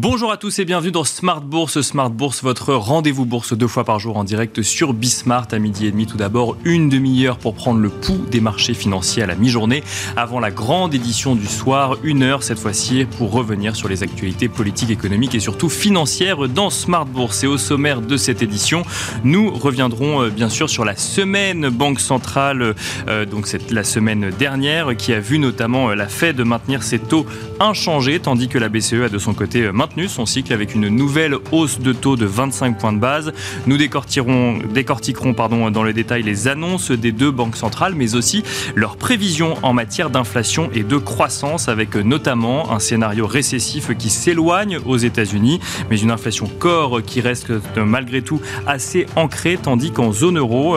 Bonjour à tous et bienvenue dans Smart Bourse. Smart Bourse, votre rendez-vous bourse deux fois par jour en direct sur Bismart à midi et demi. Tout d'abord, une demi-heure pour prendre le pouls des marchés financiers à la mi-journée. Avant la grande édition du soir, une heure cette fois-ci pour revenir sur les actualités politiques, économiques et surtout financières dans Smart Bourse. Et au sommaire de cette édition, nous reviendrons euh, bien sûr sur la semaine Banque centrale, euh, donc c'est la semaine dernière, qui a vu notamment euh, la Fed maintenir ses taux inchangés, tandis que la BCE a de son côté maintenu son cycle avec une nouvelle hausse de taux de 25 points de base. Nous décortiquerons, pardon, dans le détail les annonces des deux banques centrales, mais aussi leurs prévisions en matière d'inflation et de croissance, avec notamment un scénario récessif qui s'éloigne aux États-Unis, mais une inflation corps qui reste malgré tout assez ancrée, tandis qu'en zone euro,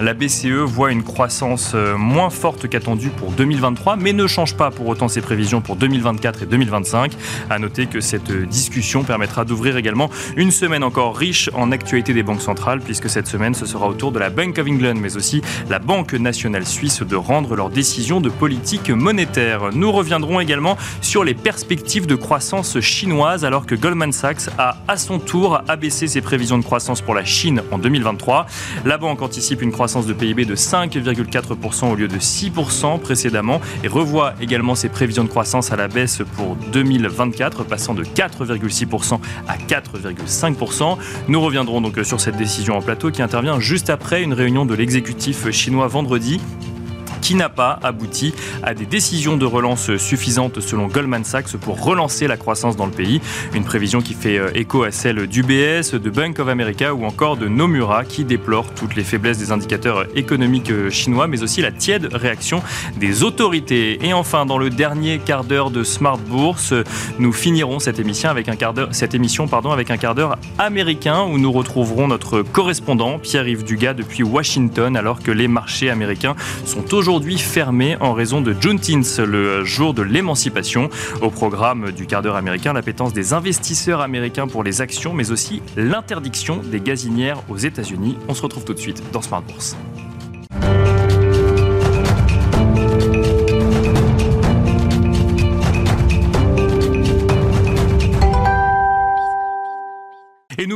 la BCE voit une croissance moins forte qu'attendue pour 2023, mais ne change pas pour autant ses prévisions pour 2024 et 2025. À noter que cette discussion permettra d'ouvrir également une semaine encore riche en actualité des banques centrales, puisque cette semaine, ce sera au tour de la Bank of England, mais aussi la Banque nationale suisse de rendre leurs décisions de politique monétaire. Nous reviendrons également sur les perspectives de croissance chinoise, alors que Goldman Sachs a à son tour abaissé ses prévisions de croissance pour la Chine en 2023. La banque anticipe une croissance de PIB de 5,4% au lieu de 6% précédemment et revoit également ses prévisions de croissance à la baisse pour 2024, passant de 4 4,6% à 4,5%. Nous reviendrons donc sur cette décision en plateau qui intervient juste après une réunion de l'exécutif chinois vendredi qui n'a pas abouti à des décisions de relance suffisantes selon Goldman Sachs pour relancer la croissance dans le pays. Une prévision qui fait euh, écho à celle d'UBS, de Bank of America ou encore de Nomura qui déplore toutes les faiblesses des indicateurs économiques euh, chinois mais aussi la tiède réaction des autorités. Et enfin, dans le dernier quart d'heure de Smart Bourse, nous finirons cette émission avec un quart d'heure, cette émission pardon, avec un quart d'heure américain où nous retrouverons notre correspondant Pierre-Yves Dugas depuis Washington alors que les marchés américains sont aujourd'hui aujourd'hui fermé en raison de Juneteenth, le jour de l'émancipation. Au programme du quart d'heure américain, l'appétence des investisseurs américains pour les actions, mais aussi l'interdiction des gazinières aux États-Unis. On se retrouve tout de suite dans Smart Bourse.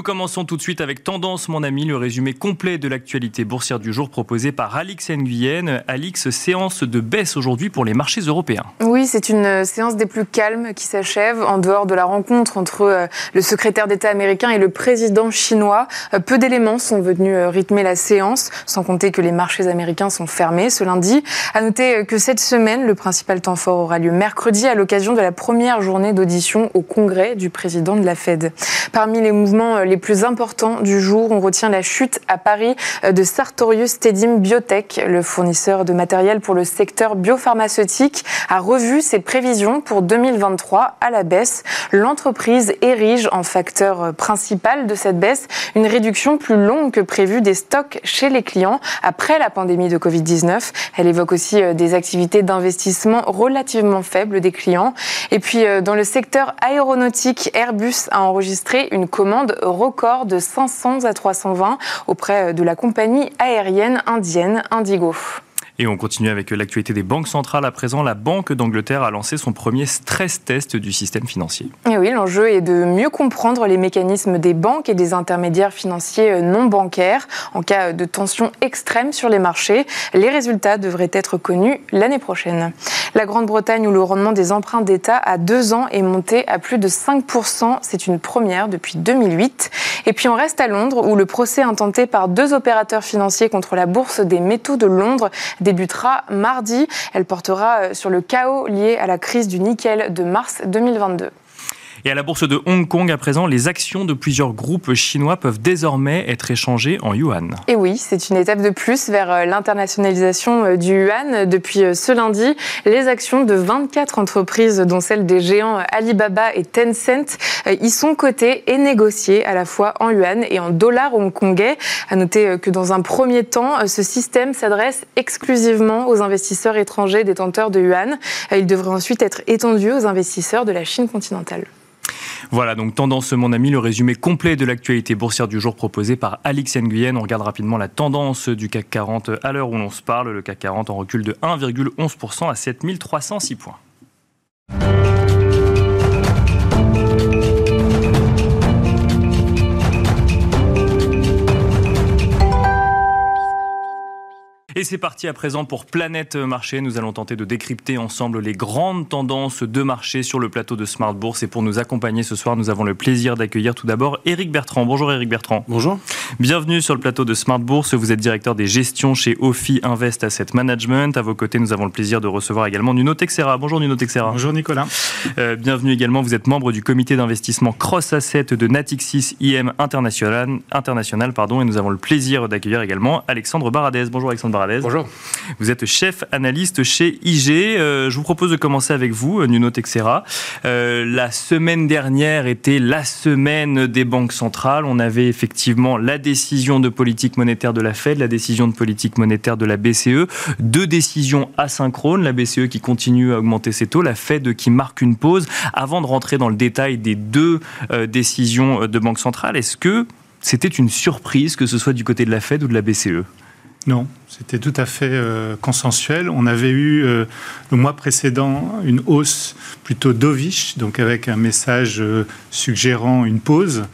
Commençons tout de suite avec Tendance, mon ami, le résumé complet de l'actualité boursière du jour proposé par Alix Nguyen. Alix, séance de baisse aujourd'hui pour les marchés européens. Oui, c'est une séance des plus calmes qui s'achève en dehors de la rencontre entre euh, le secrétaire d'État américain et le président chinois. Euh, peu d'éléments sont venus euh, rythmer la séance, sans compter que les marchés américains sont fermés ce lundi. À noter que cette semaine, le principal temps fort aura lieu mercredi à l'occasion de la première journée d'audition au Congrès du président de la Fed. Parmi les mouvements euh, plus importants du jour. On retient la chute à Paris euh, de Sartorius Tedim Biotech, le fournisseur de matériel pour le secteur biopharmaceutique, a revu ses prévisions pour 2023 à la baisse. L'entreprise érige en facteur euh, principal de cette baisse une réduction plus longue que prévue des stocks chez les clients après la pandémie de Covid-19. Elle évoque aussi des activités d'investissement relativement faibles des clients. Et puis, dans le secteur aéronautique, Airbus a enregistré une commande de 500 à 320 auprès de la compagnie aérienne indienne Indigo. Et on continue avec l'actualité des banques centrales. À présent, la Banque d'Angleterre a lancé son premier stress test du système financier. Et oui, l'enjeu est de mieux comprendre les mécanismes des banques et des intermédiaires financiers non bancaires en cas de tension extrême sur les marchés. Les résultats devraient être connus l'année prochaine. La Grande-Bretagne, où le rendement des emprunts d'État à deux ans est monté à plus de 5%, c'est une première depuis 2008. Et puis on reste à Londres, où le procès intenté par deux opérateurs financiers contre la Bourse des métaux de Londres débutera mardi. Elle portera euh, sur le chaos lié à la crise du nickel de mars 2022. Et à la bourse de Hong Kong, à présent, les actions de plusieurs groupes chinois peuvent désormais être échangées en yuan. Et oui, c'est une étape de plus vers euh, l'internationalisation euh, du yuan. Depuis euh, ce lundi, les actions de 24 entreprises, dont celles des géants Alibaba et Tencent, y sont cotées et négociées à la fois en yuan et en dollars hongkongais. À noter que dans un premier temps, ce système s'adresse exclusivement aux investisseurs étrangers détenteurs de yuan. Il devrait ensuite être étendu aux investisseurs de la Chine continentale. Voilà, donc tendance, mon ami, le résumé complet de l'actualité boursière du jour proposé par Alix Nguyen. On regarde rapidement la tendance du CAC 40 à l'heure où l'on se parle. Le CAC 40 en recul de 1,11% à 7306 points. Et c'est parti à présent pour Planète Marché. Nous allons tenter de décrypter ensemble les grandes tendances de marché sur le plateau de Smart Bourse. Et pour nous accompagner ce soir, nous avons le plaisir d'accueillir tout d'abord Eric Bertrand. Bonjour Eric Bertrand. Bonjour. Bienvenue sur le plateau de Smart Bourse. Vous êtes directeur des gestions chez Ophi Invest Asset Management. À vos côtés, nous avons le plaisir de recevoir également Nuno Texera. Bonjour Nuno Texera. Bonjour Nicolas. Euh, bienvenue également. Vous êtes membre du comité d'investissement Cross Asset de Natixis IM International. International pardon, et nous avons le plaisir d'accueillir également Alexandre Baradez. Bonjour Alexandre Bonjour. Vous êtes chef analyste chez IG. Euh, je vous propose de commencer avec vous, Nuno Texera. Euh, la semaine dernière était la semaine des banques centrales. On avait effectivement la décision de politique monétaire de la Fed, la décision de politique monétaire de la BCE. Deux décisions asynchrones. La BCE qui continue à augmenter ses taux, la Fed qui marque une pause. Avant de rentrer dans le détail des deux euh, décisions de banque centrale, est-ce que c'était une surprise que ce soit du côté de la Fed ou de la BCE non, c'était tout à fait euh, consensuel. On avait eu euh, le mois précédent une hausse plutôt dovish, donc avec un message euh, suggérant une pause.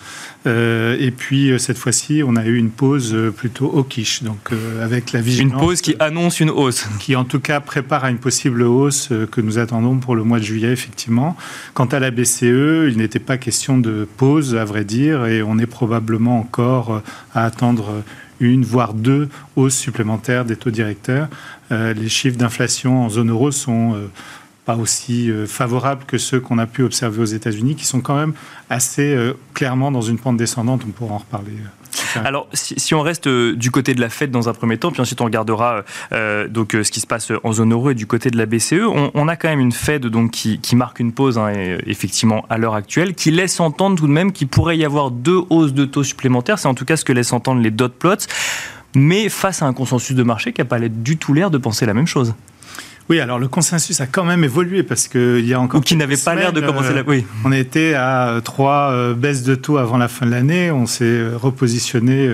et puis cette fois-ci, on a eu une pause plutôt hawkish, donc avec la vigilance. Une pause qui annonce une hausse. Qui en tout cas prépare à une possible hausse que nous attendons pour le mois de juillet, effectivement. Quant à la BCE, il n'était pas question de pause, à vrai dire, et on est probablement encore à attendre une, voire deux hausses supplémentaires des taux directeurs. Euh, les chiffres d'inflation en zone euro sont euh, pas aussi euh, favorables que ceux qu'on a pu observer aux États-Unis, qui sont quand même assez clairement dans une pente descendante. On pourra en reparler. Alors, si, on reste euh, du côté de la Fed dans un premier temps, puis ensuite on regardera euh, euh, donc ce qui se passe en zone euro et du côté de la BCE, on, a quand même une Fed donc qui, marque une pause, hein, effectivement à l'heure actuelle, qui laisse entendre tout de même qu'il pourrait y avoir deux hausses de taux supplémentaires. C'est en tout cas ce que laissent entendre les dot plots. Mais face à un consensus de marché qui n'a pas du tout l'air de penser la même chose. Oui, alors le consensus a quand même évolué parce qu'il y a encore. Ou qui n'avait pas l'air de commencer la. Oui. On était à trois baisses de taux avant la fin de l'année. On s'est repositionné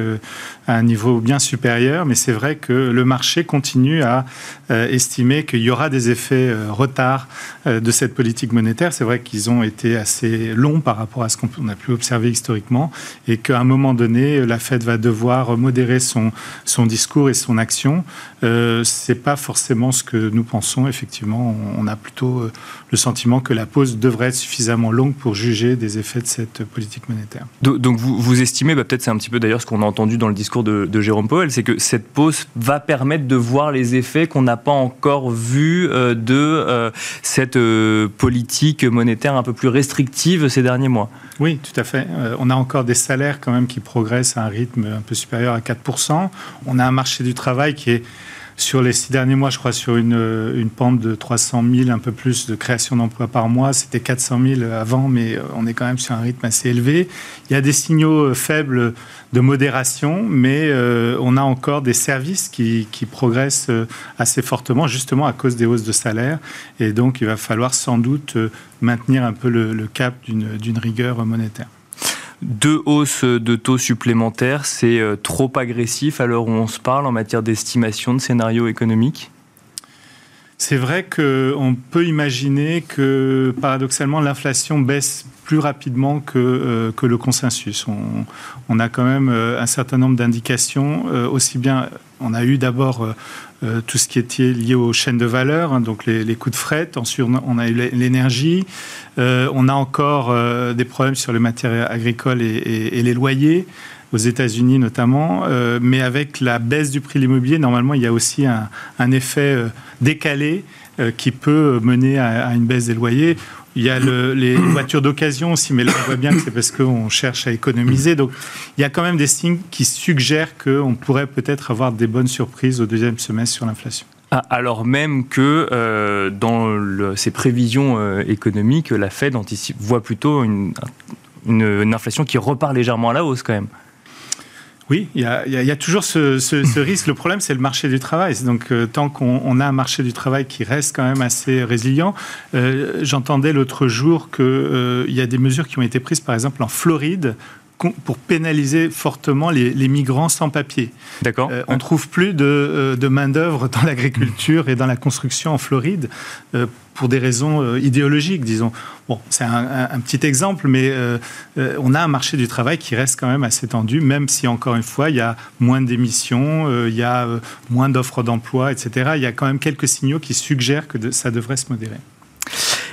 à un niveau bien supérieur, mais c'est vrai que le marché continue à euh, estimer qu'il y aura des effets euh, retard euh, de cette politique monétaire. C'est vrai qu'ils ont été assez longs par rapport à ce qu'on a pu observer historiquement et qu'à un moment donné, la Fed va devoir modérer son, son discours et son action. Euh, c'est pas forcément ce que nous pensons. Effectivement, on, a plutôt le sentiment que la pause devrait être suffisamment longue pour juger des effets de cette politique monétaire. Donc vous, vous estimez, bah, peut-être c'est un petit peu d'ailleurs ce qu'on a entendu dans le discours de, Jérôme Powell, c'est que cette pause va permettre de voir les effets qu'on n'a pas encore vus euh, de euh, cette euh, politique monétaire un peu plus restrictive ces derniers mois. Oui, tout à fait. on a encore des salaires quand même qui progressent à un rythme un peu supérieur à 4%. On a un marché du travail qui est sur les six derniers mois, je crois, sur une, une pente de 300 000, un peu plus de création d'emplois par mois. C'était 400 000 avant, mais on est quand même sur un rythme assez élevé. Il y a des signaux faibles de modération, mais euh, on a encore des services qui, progressent euh, assez fortement, justement à cause des hausses de salaire. Et donc, il va falloir sans doute euh, maintenir un peu le cap d'une rigueur monétaire. Deux hausses de taux supplémentaires, c'est euh, trop agressif à l'heure où on se parle en matière d'estimation de scénario économique? C'est vrai qu'on peut imaginer que paradoxalement l'inflation baisse plus rapidement que, euh, que le consensus. On, a quand même euh, un certain nombre d'indications, aussi bien on a eu d'abord euh, tout ce qui était lié aux chaînes de valeur, hein, donc les, coûts de fret. Ensuite, on a eu l'énergie. Euh, on a encore euh, des problèmes sur les matières agricoles et, les loyers aux États-Unis notamment, mais avec la baisse du prix de l'immobilier, normalement, il y a aussi un, effet décalé qui peut mener à, une baisse des loyers. Il y a les voitures d'occasion aussi, mais là on voit bien que c'est parce qu'on cherche à économiser. Donc il y a quand même des signes qui suggèrent qu'on pourrait peut-être avoir des bonnes surprises au deuxième semestre sur l'inflation. Ah, alors même que euh, dans ses prévisions euh, économiques, la Fed anticipe, voit plutôt une, une inflation qui repart légèrement à la hausse quand même. Oui, il y a, toujours ce, risque. Le problème, c'est le marché du travail. Donc, euh, tant qu'on a un marché du travail qui reste quand même assez résilient, euh, j'entendais l'autre jour qu'il euh, y a des mesures qui ont été prises, par exemple en Floride, pour pénaliser fortement les, migrants sans papier. D'accord. on ne trouve plus de, de main-d'œuvre dans l'agriculture et dans la construction en Floride pour des raisons idéologiques, disons. Bon, c'est un, petit exemple, mais on a un marché du travail qui reste quand même assez tendu, même si, encore une fois, il y a moins d'émissions, il y a moins d'offres d'emploi, etc. Il y a quand même quelques signaux qui suggèrent que ça devrait se modérer.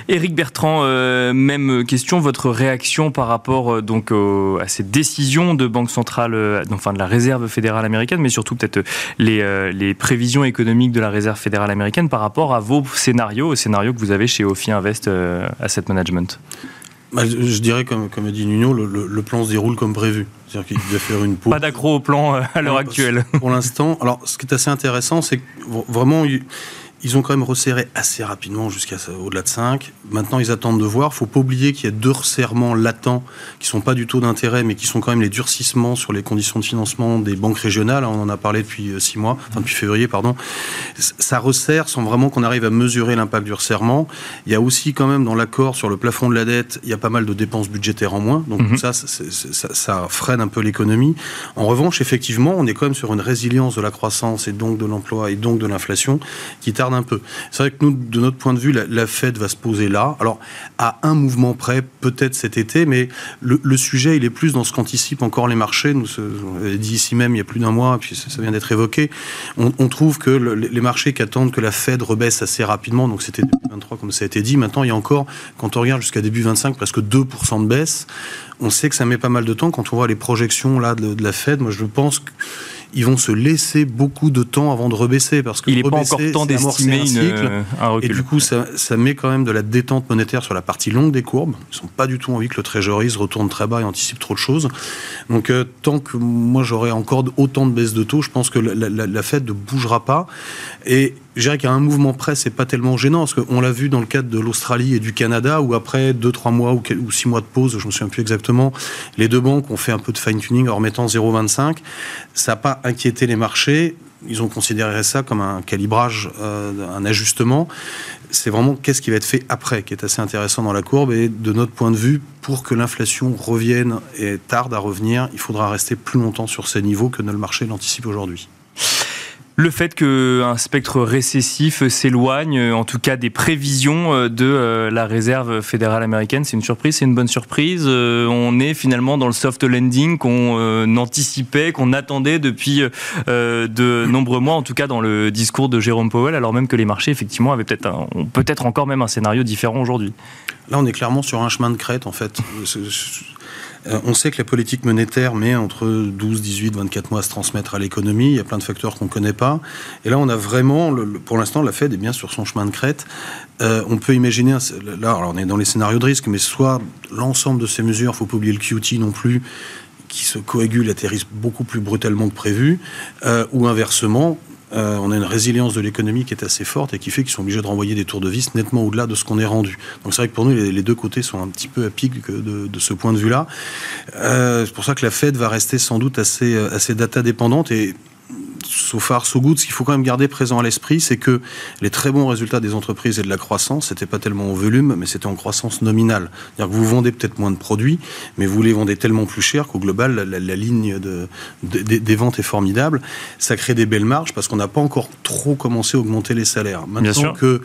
Éric Bertrand, euh, même question, votre réaction par rapport euh, donc à ces décisions de Banque centrale, euh, enfin de la Réserve fédérale américaine, mais surtout peut-être les, les, prévisions économiques de la Réserve fédérale américaine par rapport à vos scénarios, aux scénarios que vous avez chez Ophi Invest Asset Management? Bah, je dirais, comme, comme a dit Nuno, le, plan se déroule comme prévu. C'est-à-dire qu'il doit faire une pause. Pas d'accro au plan à l'heure actuelle. Pour l'instant, alors ce qui est assez intéressant, c'est que vraiment ils ont quand même resserré assez rapidement jusqu'à au-delà de 5. Maintenant, ils attendent de voir. Il ne faut pas oublier qu'il y a deux resserrements latents qui ne sont pas du taux d'intérêt, mais qui sont quand même les durcissements sur les conditions de financement des banques régionales. On en a parlé depuis 6 euh, mois, enfin depuis février, pardon. Ça resserre sans vraiment qu'on arrive à mesurer l'impact du resserrement. Il y a aussi quand même dans l'accord sur le plafond de la dette, il y a pas mal de dépenses budgétaires en moins. Donc mhm. ça, ça, ça, freine un peu l'économie. En revanche, effectivement, on est quand même sur une résilience de la croissance et donc de l'emploi et donc de l'inflation qui tarde un peu. C'est vrai que nous, de notre point de vue, la, Fed va se poser là. Alors, à un mouvement près, peut-être cet été, mais le, sujet, il est plus dans ce qu'anticipent encore les marchés. Nous, on dit ici même il y a plus d'un mois, puis ça, vient d'être évoqué. On, trouve que les marchés qui attendent que la Fed rebaisse assez rapidement, donc c'était 2023 comme ça a été dit, maintenant il y a encore, quand on regarde jusqu'à début 25, presque 2% de baisse. On sait que ça met pas mal de temps. Quand on voit les projections là de, de la Fed, moi je pense que ils vont se laisser beaucoup de temps avant de rebaisser parce que il n'est pas encore temps d'estimer un, un recul. Et du coup, ça, ça, met quand même de la détente monétaire sur la partie longue des courbes. Ils sont pas du tout envie que le Treasury se retourne très bas et anticipe trop de choses. Donc, euh, tant que moi j'aurai encore autant de baisses de taux, je pense que la, la, la Fed ne bougera pas. Et je dirais qu'à un mouvement près, c'est pas tellement gênant, parce qu'on l'a vu dans le cadre de l'Australie et du Canada, où après 2-3 mois ou, 6 mois de pause, je me souviens plus exactement, les deux banques ont fait un peu de fine-tuning en remettant 0,25. Ça n'a pas inquiété les marchés. Ils ont considéré ça comme un calibrage, euh, un ajustement. C'est vraiment qu'est-ce qui va être fait après qui est assez intéressant dans la courbe. Et de notre point de vue, pour que l'inflation revienne et tarde à revenir, il faudra rester plus longtemps sur ces niveaux que ne le marché l'anticipe aujourd'hui. Le fait qu'un spectre récessif s'éloigne, en tout cas des prévisions euh, de euh, la réserve fédérale américaine, c'est une surprise, c'est une bonne surprise. Euh, on est finalement dans le soft landing qu'on anticipait, qu'on attendait depuis de nombreux mois, en tout cas dans le discours de Jérôme Powell, alors même que les marchés effectivement avaient peut-être peut-être encore même un scénario différent aujourd'hui. Là, on est clairement sur un chemin de crête en fait. Euh, on sait que la politique monétaire met entre 12, 18, 24 mois à se transmettre à l'économie. Il y a plein de facteurs qu'on ne connaît pas. Et là, on a vraiment, pour l'instant, la Fed est bien sur son chemin de crête. Euh, on peut imaginer, là, on est dans les scénarios de risque, mais soit l'ensemble de ces mesures, il ne faut pas oublier le QT non plus, qui se coagule, atterrissent beaucoup plus brutalement que prévu, euh, ou inversement, euh, on a une résilience de l'économie qui est assez forte et qui fait qu'ils sont obligés de renvoyer des tours de vis nettement au-delà de ce qu'on est rendu. Donc c'est vrai que pour nous, les, deux côtés sont un petit peu à pic de, ce point de vue-là. Euh, c'est pour ça que la Fed va rester sans doute assez, euh, assez data dépendante et so far, so good. Ce qu'il faut quand même garder présent à l'esprit, c'est que les très bons résultats des entreprises et de la croissance, c'était pas tellement au volume, mais c'était en croissance nominale. C'est-à-dire que vous vendez peut-être moins de produits, mais vous les vendez tellement plus cher qu'au global, la, ligne de, des ventes est formidable. Ça crée des belles marges parce qu'on n'a pas encore trop commencé à augmenter les salaires. Maintenant que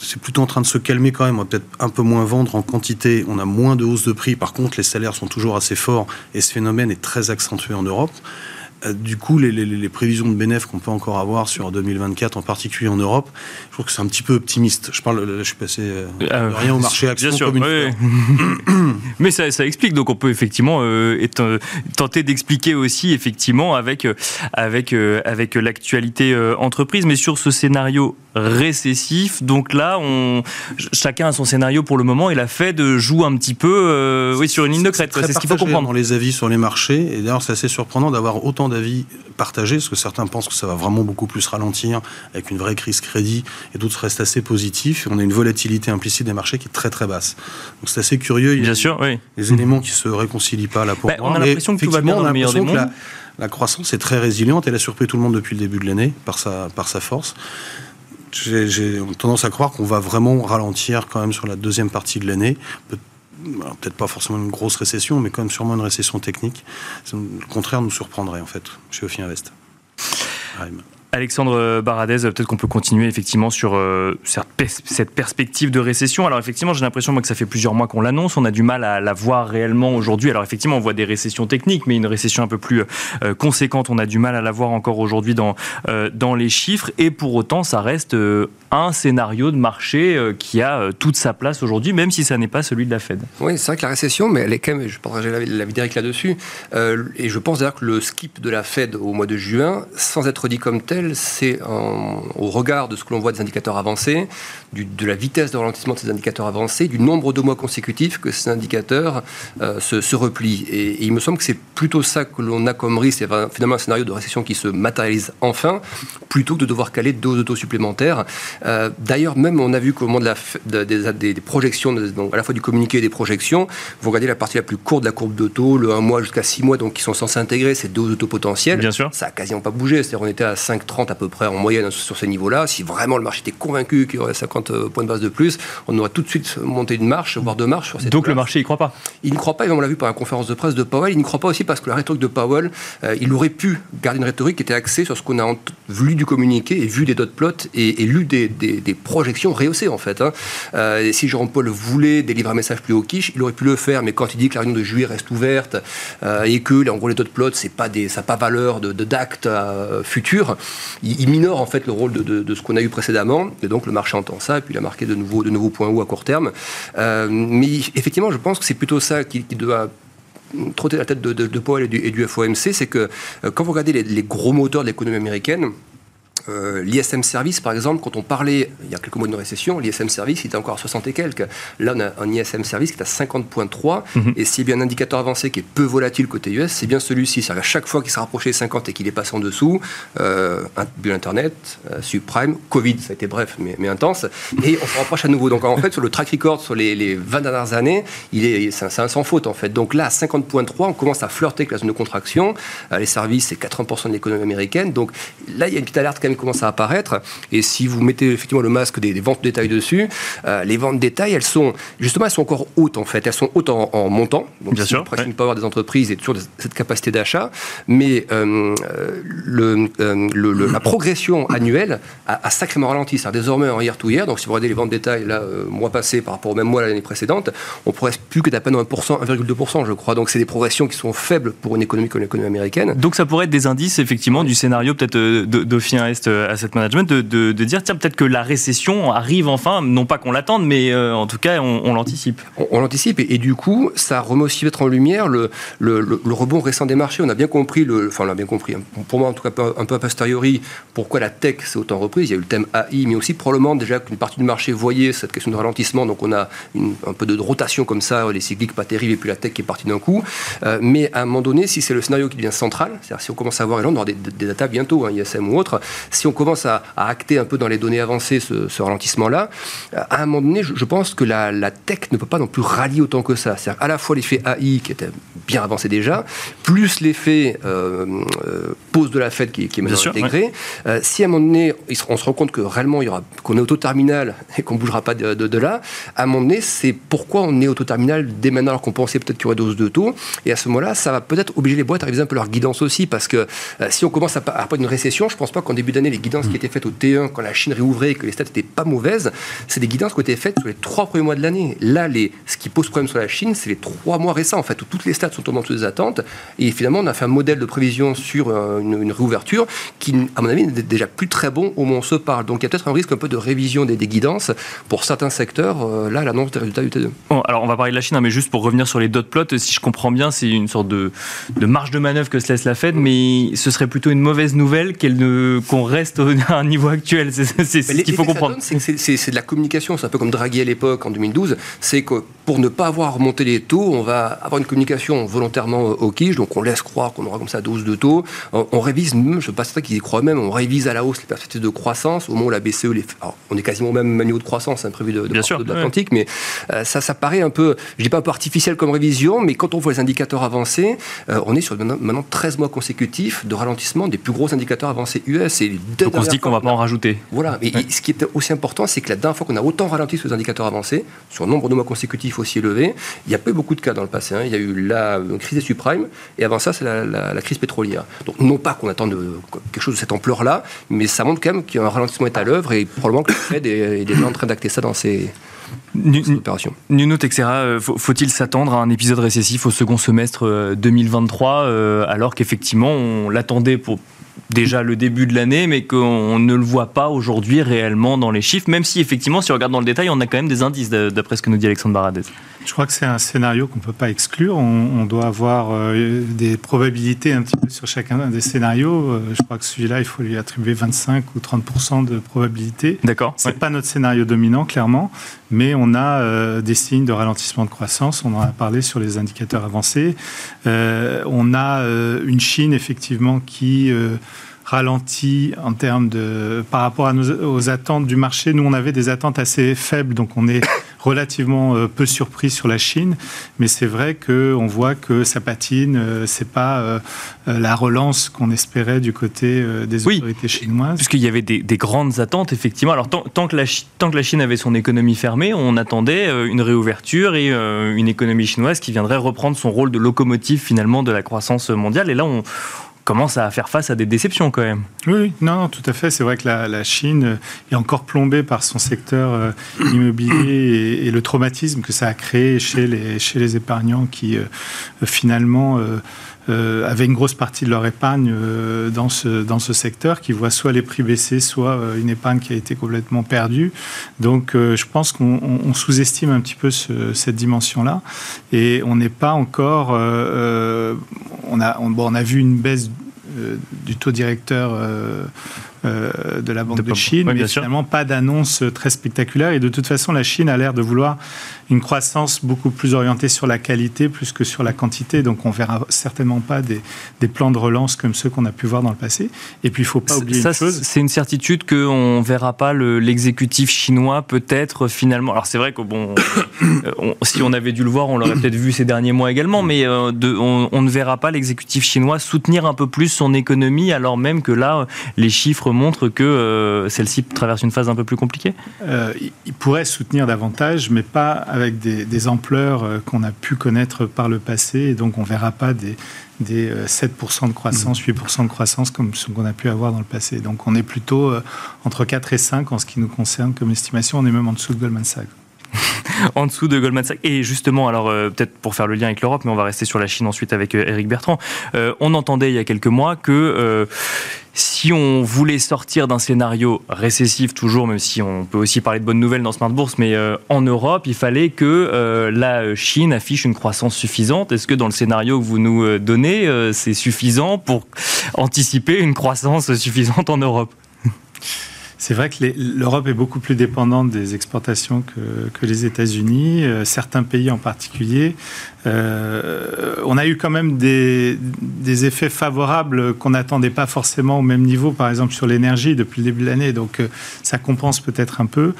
c'est plutôt en train de se calmer quand même. On va peut-être un peu moins vendre en quantité. On a moins de hausse de prix. Par contre, les salaires sont toujours assez forts et ce phénomène est très accentué en Europe. Euh, du coup, les, prévisions de bénéfices qu'on peut encore avoir sur 2024, en particulier en Europe, je trouve que c'est un petit peu optimiste. Je parle, je suis passé euh, euh, rien au marché action bien sûr, comme Mais ça, explique. Donc, on peut effectivement tenter d'expliquer aussi, effectivement, avec avec avec l'actualité entreprise. Mais sur ce scénario récessif, donc là, on chacun a son scénario pour le moment. Et la Fed joue un petit peu, oui, sur une ligne de crête. C'est ce qu'il faut comprendre. Dans les avis sur les marchés, et d'ailleurs, c'est assez surprenant d'avoir autant d'avis partagés, parce que certains pensent que ça va vraiment beaucoup plus ralentir avec une vraie crise crédit, et d'autres restent assez positifs. On a une volatilité implicite des marchés qui est très très basse. Donc c'est assez curieux. Il y a Bien sûr, oui. Des éléments qui se réconcilient pas là pour bah, moi. On a l'impression que tout va bien dans le meilleur des mondes. La, croissance est très résiliente. Elle a surpris tout le monde depuis le début de l'année par sa, par sa force. J'ai tendance à croire qu'on va vraiment ralentir quand même sur la deuxième partie de l'année peut-être pas forcément une grosse récession, mais quand même sûrement une récession technique. Le contraire nous surprendrait en fait chez Ofi Invest. Alexandre Baradez, peut-être qu'on peut continuer effectivement sur euh, cette perspective de récession. Alors effectivement, j'ai l'impression que ça fait plusieurs mois qu'on l'annonce, on a du mal à la voir réellement aujourd'hui. Alors effectivement, on voit des récessions techniques, mais une récession un peu plus euh, conséquente, on a du mal à la voir encore aujourd'hui dans, euh, dans les chiffres. Et pour autant, ça reste un scénario de marché qui a toute sa place aujourd'hui, même si ça n'est pas celui de la Fed. Oui, c'est vrai que la récession, mais elle est quand même, je partageais l'avis d'Eric là-dessus, et je pense d'ailleurs que le skip de la Fed au mois de juin, sans être dit comme tel, c'est au regard de ce que l'on voit des indicateurs avancés, de la vitesse de ralentissement de ces indicateurs avancés, du nombre de mois consécutifs que ces indicateurs euh, se, replient. Et, il me semble que c'est plutôt ça que l'on a comme risque, c'est finalement un scénario de récession qui se matérialise enfin, plutôt que de devoir caler deux taux supplémentaires. Euh, d'ailleurs, même on a vu qu'au moment de la, des, projections, donc à la fois du communiqué et des projections, vous regardez la partie la plus courte de la courbe de taux, le 1 mois jusqu'à 6 mois, donc qui sont censés intégrer ces deux taux potentiels. Bien sûr. Ça n'a quasiment pas bougé, c'est-à-dire on était à 5,30 à peu près en moyenne sur ces niveaux-là. Si vraiment le marché était convaincu qu'il y aurait 50 euh, points de base de plus, on aurait tout de suite monté une marche, voire deux marches sur ces Donc le marché, il ne croit pas Il ne croit pas, et on l'a vu par la conférence de presse de Powell, il ne croit pas aussi parce que la rhétorique de Powell, euh, il aurait pu garder une rhétorique qui était axée sur ce qu'on a vu du communiqué et vu des dot plots et, et lu des, projections rehaussées en fait. Hein. Euh, et si Jean-Paul voulait délivrer un message plus haut quiche, il aurait pu le faire, mais quand il dit que la réunion de juillet reste ouverte et que en gros les dot plots, c'est pas des, ça n'a pas valeur de, d'acte futur, il, il minore en fait le rôle de, ce qu'on a eu précédemment, et donc le marché entend ça, et puis il a marqué de nouveaux, de points hauts à court terme. Euh, mais effectivement, je pense que c'est plutôt ça qui, doit trotter la tête de, Paul et du, FOMC, c'est que euh, quand vous regardez les gros moteurs de l'économie américaine, euh, L'ISM Service, par exemple, quand on parlait il y a quelques mois de récession, l'ISM Service il était encore à 60 et quelques. Là, on a un ISM Service qui est à 50,3. Mhm. Et s'il y a bien un indicateur avancé qui est peu volatile côté US, c'est bien celui-ci. C'est-à-dire à chaque fois qu'il s'est rapproché des 50 et qu'il est passé en dessous, euh, bulle Internet, euh, subprime, Covid, ça a été bref mais, mais, intense, et on se rapproche à nouveau. Donc en fait, sur le track record sur les, 20 dernières années, il est, c'est un, sans faute en fait. Donc là, à 50,3, on commence à flirter avec la zone de contraction. Euh, les services, c'est 80% de l'économie américaine. Donc là, il y a une petite alerte quand même commencent à apparaître. Et si vous mettez effectivement le masque des, des ventes détail dessus, euh, les ventes détail, elles sont justement, elles sont encore hautes en fait. Elles sont hautes en, montant. Donc, Bien sûr. Le pricing ouais. power des entreprises est toujours cette capacité d'achat, mais euh, euh, la progression annuelle a, sacrément ralenti. Ça désormais en hier tout hier. Donc si vous regardez les ventes détail là, mois passé par rapport au même mois l'année précédente, on ne progresse plus que d'à peine 1%, 1,2% je crois. Donc c'est des progressions qui sont faibles pour une économie comme l'économie américaine. Donc ça pourrait être des indices effectivement du scénario peut-être d'Offi 1 Everest Asset euh, Management, de, dire, tiens, peut-être que la récession arrive enfin, non pas qu'on l'attende, mais euh, en tout cas, on, l'anticipe. On, l'anticipe, et, du coup, ça remet aussi mettre en lumière le, rebond récent des marchés. On a bien compris, enfin, on a bien compris, hein. pour moi en tout cas, un peu a posteriori, pourquoi la tech s'est autant reprise. Il y a eu le thème AI, mais aussi probablement déjà qu'une partie du marché voyait cette question de ralentissement, donc on a un peu de rotation comme ça, les cycliques pas terribles, et puis la tech qui est partie d'un coup. Euh, mais à un moment donné, si c'est le scénario qui devient central, c'est-à-dire si on commence à voir, et là on aura des, des, datas bientôt, hein, ISM ou autre, si on commence à, acter un peu dans les données avancées ce, ralentissement-là, à un moment donné, je, pense que la, tech ne peut pas non plus rallier autant que ça. C'est-à-dire à la fois l'effet AI qui était bien avancé déjà, plus l'effet euh, euh, pause de la fête qui, est maintenant intégré. Euh, si à un moment donné, on se rend compte que réellement il y aura qu'on est auto-terminal et qu'on ne bougera pas de, là, à un moment donné, c'est pourquoi on est auto-terminal dès maintenant alors qu'on pensait peut-être qu'il y aurait dose de taux. Et à ce moment-là, ça va peut-être obliger les boîtes à réviser un peu leur guidance aussi, parce que si on commence à, après une récession, je pense pas qu'en début d'année, les guidances qui étaient faites au T1 quand la Chine réouvrait et que les stats n'étaient pas mauvaises, c'est des guidances qui ont été faites sur les trois premiers mois de l'année. Là, les, ce qui pose problème sur la Chine, c'est les trois mois récents, en fait, où toutes les stats sont tombées en dessous des attentes. Et finalement, on a fait un modèle de prévision sur euh, une, réouverture qui, à mon avis, n'est déjà plus très bon au moment où on se parle. Donc, il y a peut-être un risque un peu de révision des, guidances pour certains secteurs. Euh, là, l'annonce des résultats du T2. Bon, alors, on va parler de la Chine, hein, mais juste pour revenir sur les dot plots, si je comprends bien, c'est une sorte de, de marge de manœuvre que se laisse la Fed, mais ce serait plutôt une mauvaise nouvelle qu'elle ne, qu'on reste à un niveau actuel. C'est ce qu'il faut comprendre. C'est de la communication. C'est un peu comme Draghi à l'époque, en 2012. C'est que pour ne pas avoir remonté les taux, on va avoir une communication volontairement euh, au quiche. Donc on laisse croire qu'on aura comme ça 12 de taux. On, on révise, je ne sais pas qu'ils y croient même, on révise à la hausse les perspectives de croissance au moment où la BCE, les, on est quasiment au même niveau de croissance hein, prévu de, l'Atlantique, mais euh, ça, ça paraît un peu, je dis pas un peu artificiel comme révision, mais quand on voit les indicateurs avancés, euh, on est sur maintenant, 13 mois consécutifs de ralentissement des plus gros indicateurs avancés US. Et Donc on se dit qu'on ne va pas en rajouter. Voilà, mais ce qui est aussi important, c'est que la dernière fois qu'on a autant ralenti sur les indicateurs avancés, sur un nombre de mois consécutifs aussi élevé, il n'y a pas eu beaucoup de cas dans le passé. Hein. Il y a eu la crise des subprimes, et avant ça, c'est la, la, crise pétrolière. Donc non pas qu'on attende quelque chose de cette ampleur-là, mais ça montre quand même qu'un ralentissement est à l'œuvre, et probablement que le Fed est, est déjà en train d'acter ça dans ses, opérations. Nuno Texera, euh, faut-il s'attendre à un épisode récessif au second semestre 2023, euh, euh, alors qu'effectivement, on l'attendait pour déjà le début de l'année, mais qu'on ne le voit pas aujourd'hui réellement dans les chiffres, même si effectivement, si on regarde dans le détail, on a quand même des indices, d'après ce que nous dit Alexandre Baradez. Je crois que c'est un scénario qu'on ne peut pas exclure. On, doit avoir euh, des probabilités un petit peu sur chacun des scénarios. Euh, je crois que celui-là, il faut lui attribuer 25 ou 30% de probabilité. D'accord. C'est n'est pas notre scénario dominant, clairement, mais on a euh, des signes de ralentissement de croissance. On en a parlé sur les indicateurs avancés. on a une Chine, effectivement, qui ralenti en termes de par rapport à nos, aux attentes du marché. Nous, on avait des attentes assez faibles, donc on est relativement euh, peu surpris sur la Chine. Mais c'est vrai qu'on voit que ça patine. Euh, c'est pas euh, la relance qu'on espérait du côté des autorités chinoises. Puisqu'il y avait des, grandes attentes, effectivement. Alors tant, tant, que la, tant que la Chine avait son économie fermée, on attendait une réouverture et une économie chinoise qui viendrait reprendre son rôle de locomotive finalement de la croissance mondiale. Et là, on commence à faire face à des déceptions quand même. Oui, non, tout à fait. C'est vrai que la, Chine est encore plombée par son secteur euh, immobilier et, le traumatisme que ça a créé chez les, chez les épargnants qui, euh, finalement, euh, euh, avaient une grosse partie de leur épargne euh, dans, ce, dans ce secteur, qui voit soit les prix baisser, soit euh, une épargne qui a été complètement perdue. Donc je pense qu'on sous-estime un petit peu cette dimension-là. Et on n'est pas encore... on, a, vu une baisse du taux directeur de la Banque de, Chine, mais finalement pas d'annonce très spectaculaire. Et de toute façon, la Chine a l'air de vouloir une croissance beaucoup plus orientée sur la qualité plus que sur la quantité. Donc on verra certainement pas des, des plans de relance comme ceux qu'on a pu voir dans le passé. Et puis il faut pas oublier ça, une chose. C'est une certitude qu'on verra pas l'exécutif chinois peut-être finalement. Alors c'est vrai que bon, si on avait dû le voir, on l'aurait peut-être vu ces derniers mois également, mais euh, de, on, ne verra pas l'exécutif chinois soutenir un peu plus son économie alors même que là les chiffres montrent que euh, celle-ci traverse une phase un peu plus compliquée. Euh, il pourrait soutenir davantage, mais pas avec des, ampleurs euh, qu'on a pu connaître par le passé. Et donc, on ne verra pas des, 7% euh, de croissance, 8% de croissance comme ce qu'on a pu avoir dans le passé. Donc, on est plutôt entre 4 et 5 en ce qui nous concerne comme estimation. On est même en dessous de Goldman Sachs. en dessous de Goldman Sachs. Et justement, alors peut-être pour faire le lien avec l'Europe, mais on va rester sur la Chine ensuite avec Eric Bertrand. on entendait il y a quelques mois que si on voulait sortir d'un scénario récessif toujours, même si on peut aussi parler de bonnes nouvelles dans Smart Bourse, mais euh, en Europe, il fallait que euh, la Chine affiche une croissance suffisante. Est-ce que dans le scénario que vous nous euh, donnez, c'est suffisant pour anticiper une croissance suffisante en Europe? c'est vrai que l'Europe est beaucoup plus dépendante des exportations que, les États-Unis, certains pays en particulier. Euh, on a eu quand même des, effets favorables qu'on n'attendait pas forcément au même niveau, par exemple sur l'énergie depuis le début de l'année. Donc euh, ça compense peut-être un peu.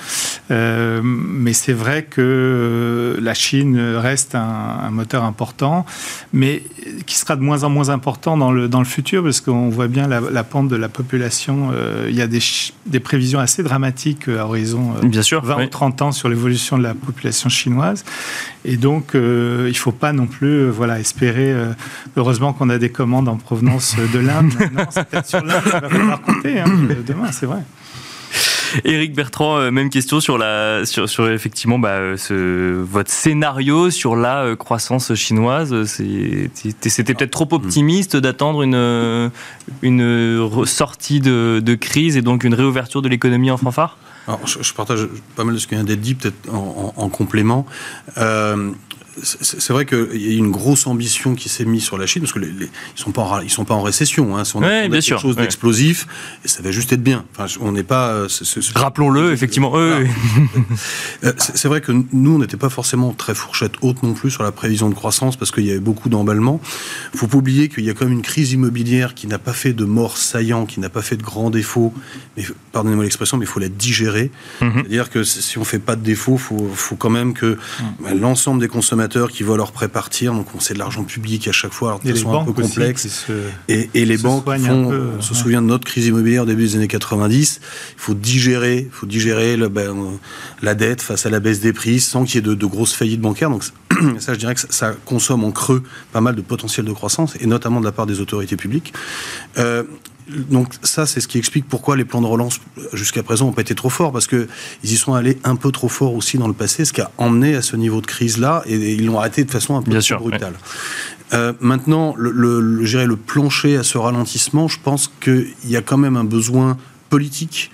Euh, mais c'est vrai que la Chine reste un, moteur important, mais qui sera de moins en moins important dans le, dans le futur, parce qu'on voit bien la, pente de la population. il y a des, des, prévisions assez dramatiques à horizon bien sûr, 20 ou 30 ans sur l'évolution de la population chinoise. Et donc, il faut pas non plus euh, voilà, espérer. Euh, heureusement qu'on a des commandes en provenance de l'Inde. non, c'est peut-être sur l'Inde qu'il va falloir compter hein, demain, c'est vrai. Éric Bertrand, euh, même question sur la sur, sur effectivement bah, ce, votre scénario sur la croissance chinoise. C'était peut-être trop optimiste d'attendre une une sortie de, de, crise et donc une réouverture de l'économie en fanfare? Alors, je, partage pas mal de ce qui vient d'être dit, peut-être en, complément. Euh, c'est vrai qu'il y a une grosse ambition qui s'est mise sur la Chine, parce qu'ils ne sont, pas en, sont pas en récession. Hein. Si on a, bien quelque chose d'explosif, et ça va juste être bien. Enfin, on n'est pas. Rappelons-le, effectivement. Euh, c'est vrai que nous, on n'était pas forcément très fourchette haute non plus sur la prévision de croissance, parce qu'il y avait beaucoup d'emballements. Il ne faut pas oublier qu'il y a quand même une crise immobilière qui n'a pas fait de morts saillants, qui n'a pas fait de grands défauts, mais pardonnez-moi l'expression, mais il faut la digérer. Mhm. C'est-à-dire que si on ne fait pas de défauts, il faut, faut, quand même que mhm. bah, l'ensemble des consommateurs qui voient leur prêt partir, donc on sait de l'argent public à chaque fois, alors de façon un peu complexe. et, les banques font, on se souvient de notre crise immobilière au début des années 90, il faut digérer, il faut digérer le, ben, la dette face à la baisse des prix sans qu'il y ait de, grosses faillites bancaires. Donc ça, je dirais que ça, consomme en creux pas mal de potentiel de croissance, et notamment de la part des autorités publiques. Euh, donc ça, c'est ce qui explique pourquoi les plans de relance jusqu'à présent n'ont pas été trop forts, parce qu'ils y sont allés un peu trop fort aussi dans le passé, ce qui a emmené à ce niveau de crise-là, et ils l'ont arrêté de façon un peu Bien brutale. Euh, maintenant, le, le, le plancher à ce ralentissement, je pense qu'il y a quand même un besoin politique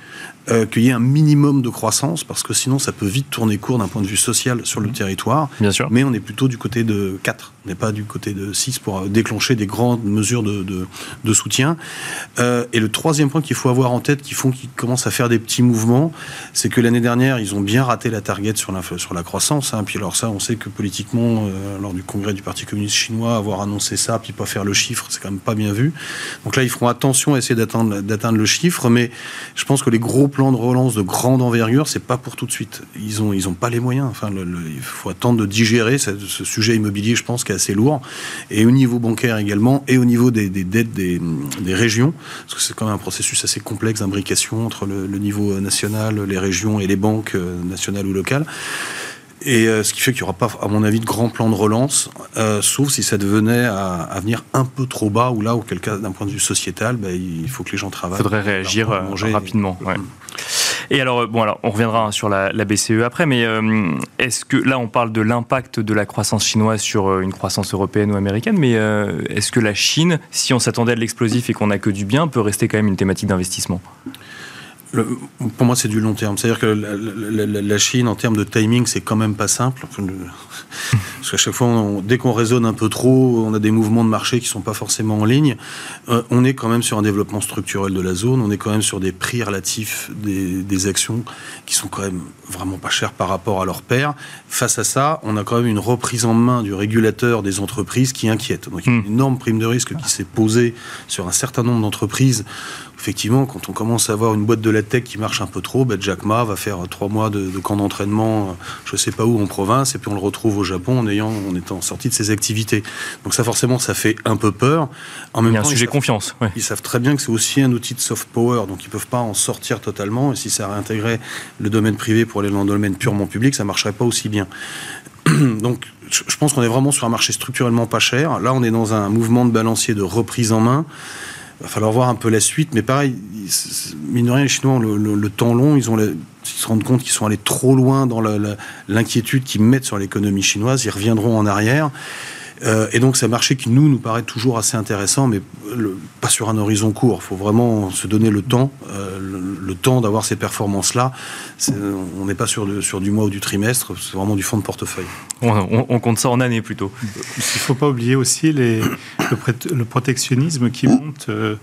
euh, qu'il y ait un minimum de croissance, parce que sinon ça peut vite tourner court d'un point de vue social sur le mmh. territoire. Bien sûr. Mais on est plutôt du côté de 4, on n'est pas du côté de 6 pour euh, déclencher des grandes mesures de, de, soutien. Euh, et le troisième point qu'il faut avoir en tête, qui font qu'ils commencent à faire des petits mouvements, c'est que l'année dernière, ils ont bien raté la target sur la, sur la croissance. Hein. Puis alors ça, on sait que politiquement, lors du congrès du Parti communiste chinois, avoir annoncé ça, puis pas faire le chiffre, c'est quand même pas bien vu. Donc là, ils feront attention à essayer d'atteindre le chiffre, mais je pense que les gros plan de relance de grande envergure, c'est pas pour tout de suite. Ils ont, ils ont pas les moyens. Enfin, il faut attendre de digérer ce, sujet immobilier, je pense, qui est assez lourd. Et au niveau bancaire également, et au niveau des, dettes des, régions, parce que c'est quand même un processus assez complexe d'imbrication entre le, niveau national, les régions et les banques euh, nationales ou locales. Et euh, ce qui fait qu'il n'y aura pas, à mon avis, de grand plan de relance, euh, sauf si ça devenait à, venir un peu trop bas, ou là, auquel cas, d'un point de vue sociétal, ben, il faut que les gens travaillent. Il faudrait réagir euh, rapidement. Et alors, bon, alors, on reviendra sur la, BCE après, mais est-ce que là, on parle de l'impact de la croissance chinoise sur une croissance européenne ou américaine, mais est-ce que la Chine, si on s'attendait à de l'explosif et qu'on n'a que du bien, peut rester quand même une thématique d'investissement? Pour moi, c'est du long terme. C'est-à-dire que la, Chine, en termes de timing, c'est quand même pas simple. Parce qu'à chaque fois, dès qu'on raisonne un peu trop, on a des mouvements de marché qui sont pas forcément en ligne. Euh, on est quand même sur un développement structurel de la zone. On est quand même sur des prix relatifs des, actions qui sont quand même vraiment pas chers par rapport à leur père. Face à ça, on a quand même une reprise en main du régulateur des entreprises qui inquiète. Donc, il y a une hmm. énorme prime de risque qui s'est posée sur un certain nombre d'entreprises effectivement, quand on commence à avoir une boîte de la tech qui marche un peu trop, ben Jack Ma va faire trois mois de, camp d'entraînement, euh, je ne sais pas où, en province, et puis on le retrouve au Japon en, ayant, en étant sorti de ses activités. Donc ça, forcément, ça fait un peu peur. En même Il y a un sujet confiance. Ils savent très bien que c'est aussi un outil de soft power, donc ils ne peuvent pas en sortir totalement. Et si ça réintégrait le domaine privé pour aller dans le domaine purement public, ça ne marcherait pas aussi bien. donc je pense qu'on est vraiment sur un marché structurellement pas cher. Là, on est dans un mouvement de balancier de reprise en main. Va falloir voir un peu la suite, mais pareil, mine de rien, les Chinois ont le, temps long, ils, ont ils se rendent compte qu'ils sont allés trop loin dans l'inquiétude qu'ils mettent sur l'économie chinoise, ils reviendront en arrière. Euh, et donc c'est un marché qui nous nous paraît toujours assez intéressant, mais pas sur un horizon court. Il faut vraiment se donner le temps, euh, le, temps d'avoir ces performances-là. On n'est pas sur, sur, du mois ou du trimestre, c'est vraiment du fond de portefeuille. On, compte ça en années plutôt. Il ne faut pas oublier aussi les, le, protectionnisme qui monte. Euh,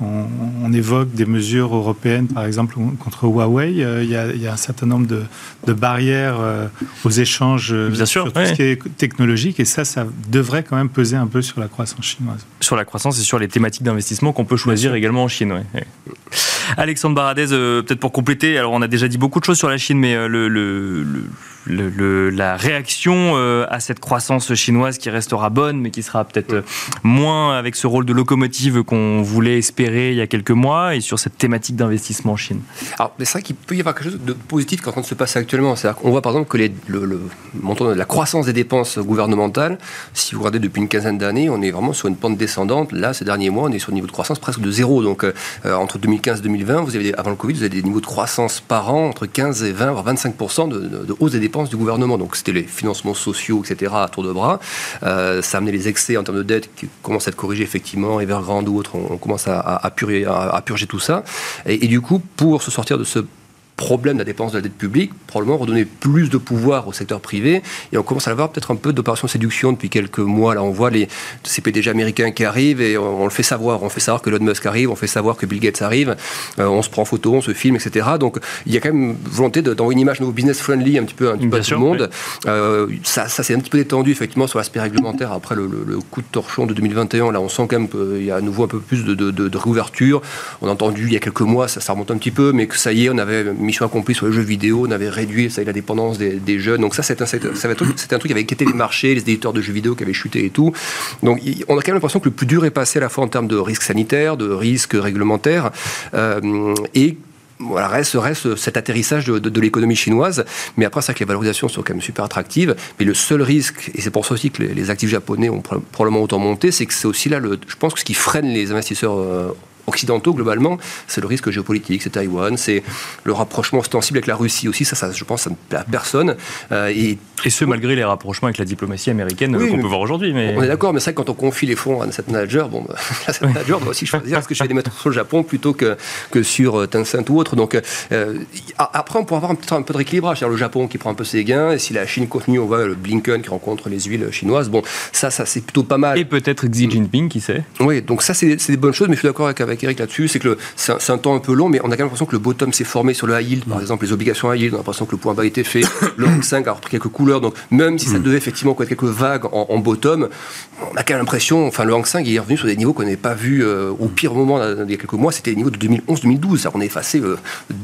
on, évoque des mesures européennes, par exemple, contre Huawei. Euh, il y a, un certain nombre de, barrières euh, aux échanges euh, Bien sûr, sur tout ce qui est technologique. Et ça, ça devrait quand même peser un peu sur la croissance chinoise. Sur la croissance et sur les thématiques d'investissement qu'on peut choisir également en Chine. Alexandre Baradez, peut-être pour compléter, alors on a déjà dit beaucoup de choses sur la Chine, mais le, le, la réaction euh, à cette croissance chinoise qui restera bonne, mais qui sera peut-être moins avec ce rôle de locomotive qu'on voulait espérer il y a quelques mois, et sur cette thématique d'investissement en Chine Alors, c'est vrai qu'il peut y avoir quelque chose de positif quand on se passe actuellement. C'est-à-dire qu'on voit par exemple que les, le, montant de la croissance des dépenses gouvernementales, si vous regardez depuis une quinzaine d'années, on est vraiment sur une pente descendante. Là, ces derniers mois, on est sur un niveau de croissance presque de zéro. Donc, euh, entre 2015 et 2020, vous avez, avant le Covid, vous avez des niveaux de croissance par an entre 15 et 20, voire 25% de, de hausse des dépenses du gouvernement. Donc c'était les financements sociaux, etc., à tour de bras. Euh, ça a amené les excès en termes de dette qui commencent à être corrigés effectivement. Evergrande ou autre, on, commence à, purger, tout ça. Et, du coup, pour se sortir de ce problème de la dépense de la dette publique, probablement redonner plus de pouvoir au secteur privé. Et on commence à avoir peut-être un peu d'opération séduction depuis quelques mois. Là, on voit les ces PDG américains qui arrivent et on, le fait savoir. On fait savoir que Elon Musk arrive, on fait savoir que Bill Gates arrive, euh, on se prend photo, on se filme, etc. Donc il y a quand même volonté d'envoyer une image nouveau business friendly un petit peu, un petit peu à tout le monde. Euh, ça, ça s'est un petit peu détendu effectivement sur l'aspect réglementaire après le, coup de torchon de 2021. Là, on sent quand même qu'il y a à nouveau un peu plus de, de, réouverture. On a entendu il y a quelques mois, ça, ça remonte un petit peu, mais que ça y est, on avait mission accomplie sur les jeux vidéo, on avait réduit ça, la dépendance des, jeunes. Donc ça, c'est un, truc, un qui avait inquiété les marchés, les éditeurs de jeux vidéo qui avaient chuté et tout. Donc on a quand même l'impression que le plus dur est passé à la fois en termes de risques sanitaires, de risques réglementaires, euh, et voilà, reste, reste cet atterrissage de, l'économie chinoise. Mais après, ça que les valorisations sont quand même super attractives. Mais le seul risque, et c'est pour ça aussi que les, actifs japonais ont probablement autant monté, c'est que c'est aussi là, le, je pense, que ce qui freine les investisseurs euh, occidentaux, globalement, c'est le risque géopolitique, c'est Taïwan, c'est le rapprochement ostensible avec la Russie aussi, ça, ça je pense, ça ne plaît à personne. Euh, et, et, ce, malgré les rapprochement avec la diplomatie américaine qu'on peut voir aujourd'hui. Mais... On est d'accord, mais c'est quand on confie les fonds à asset manager, bon, bah, l'asset manager doit aussi choisir est-ce que je vais les mettre sur le Japon plutôt que, que sur euh, Tencent ou autre. Donc, euh, après, on pourra avoir un, un peu de rééquilibrage, c'est-à-dire le Japon qui prend un peu ses gains, et si la Chine continue, on voit le Blinken qui rencontre les huiles chinoises, bon, ça, ça c'est plutôt pas mal. Et peut-être Xi Jinping, qui sait? Oui, donc ça, c'est des bonnes choses, mais je suis d'accord avec, avec Eric là-dessus, c'est que c'est un, temps un peu long, mais on a quand même l'impression que le bottom s'est formé sur le high yield, par exemple les obligations high yield, on a l'impression que le point bas a été fait, le Hang 5 a repris quelques couleurs, donc même si ça mm. devait effectivement être quelques vagues en, bottom, on a quand même l'impression, enfin le Hang 5 est revenu sur des niveaux qu'on n'avait pas vus euh, au pire moment il y a quelques mois, c'était les niveaux de 2011-2012, ça on a effacé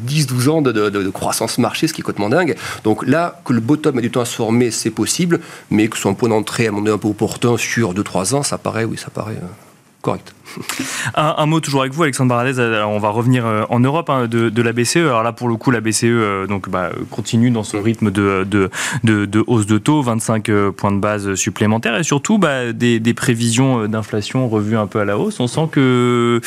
10-12 ans de, croissance marché, ce qui est complètement dingue. Donc là, que le bottom ait du temps à se former, c'est possible, mais que ce soit un point d'entrée à mon avis un peu opportun sur 2-3 ans, ça paraît, oui, ça paraît. Euh, Correct. Un, mot toujours avec vous, Alexandre Baradez. On va revenir euh, en Europe hein, de, la BCE. Alors là, pour le coup, la BCE euh, bah, continue dans son rythme de, hausse de taux, 25 euh, points de base supplémentaires et surtout bah, des, prévisions d'inflation revues un peu à la hausse. On sent que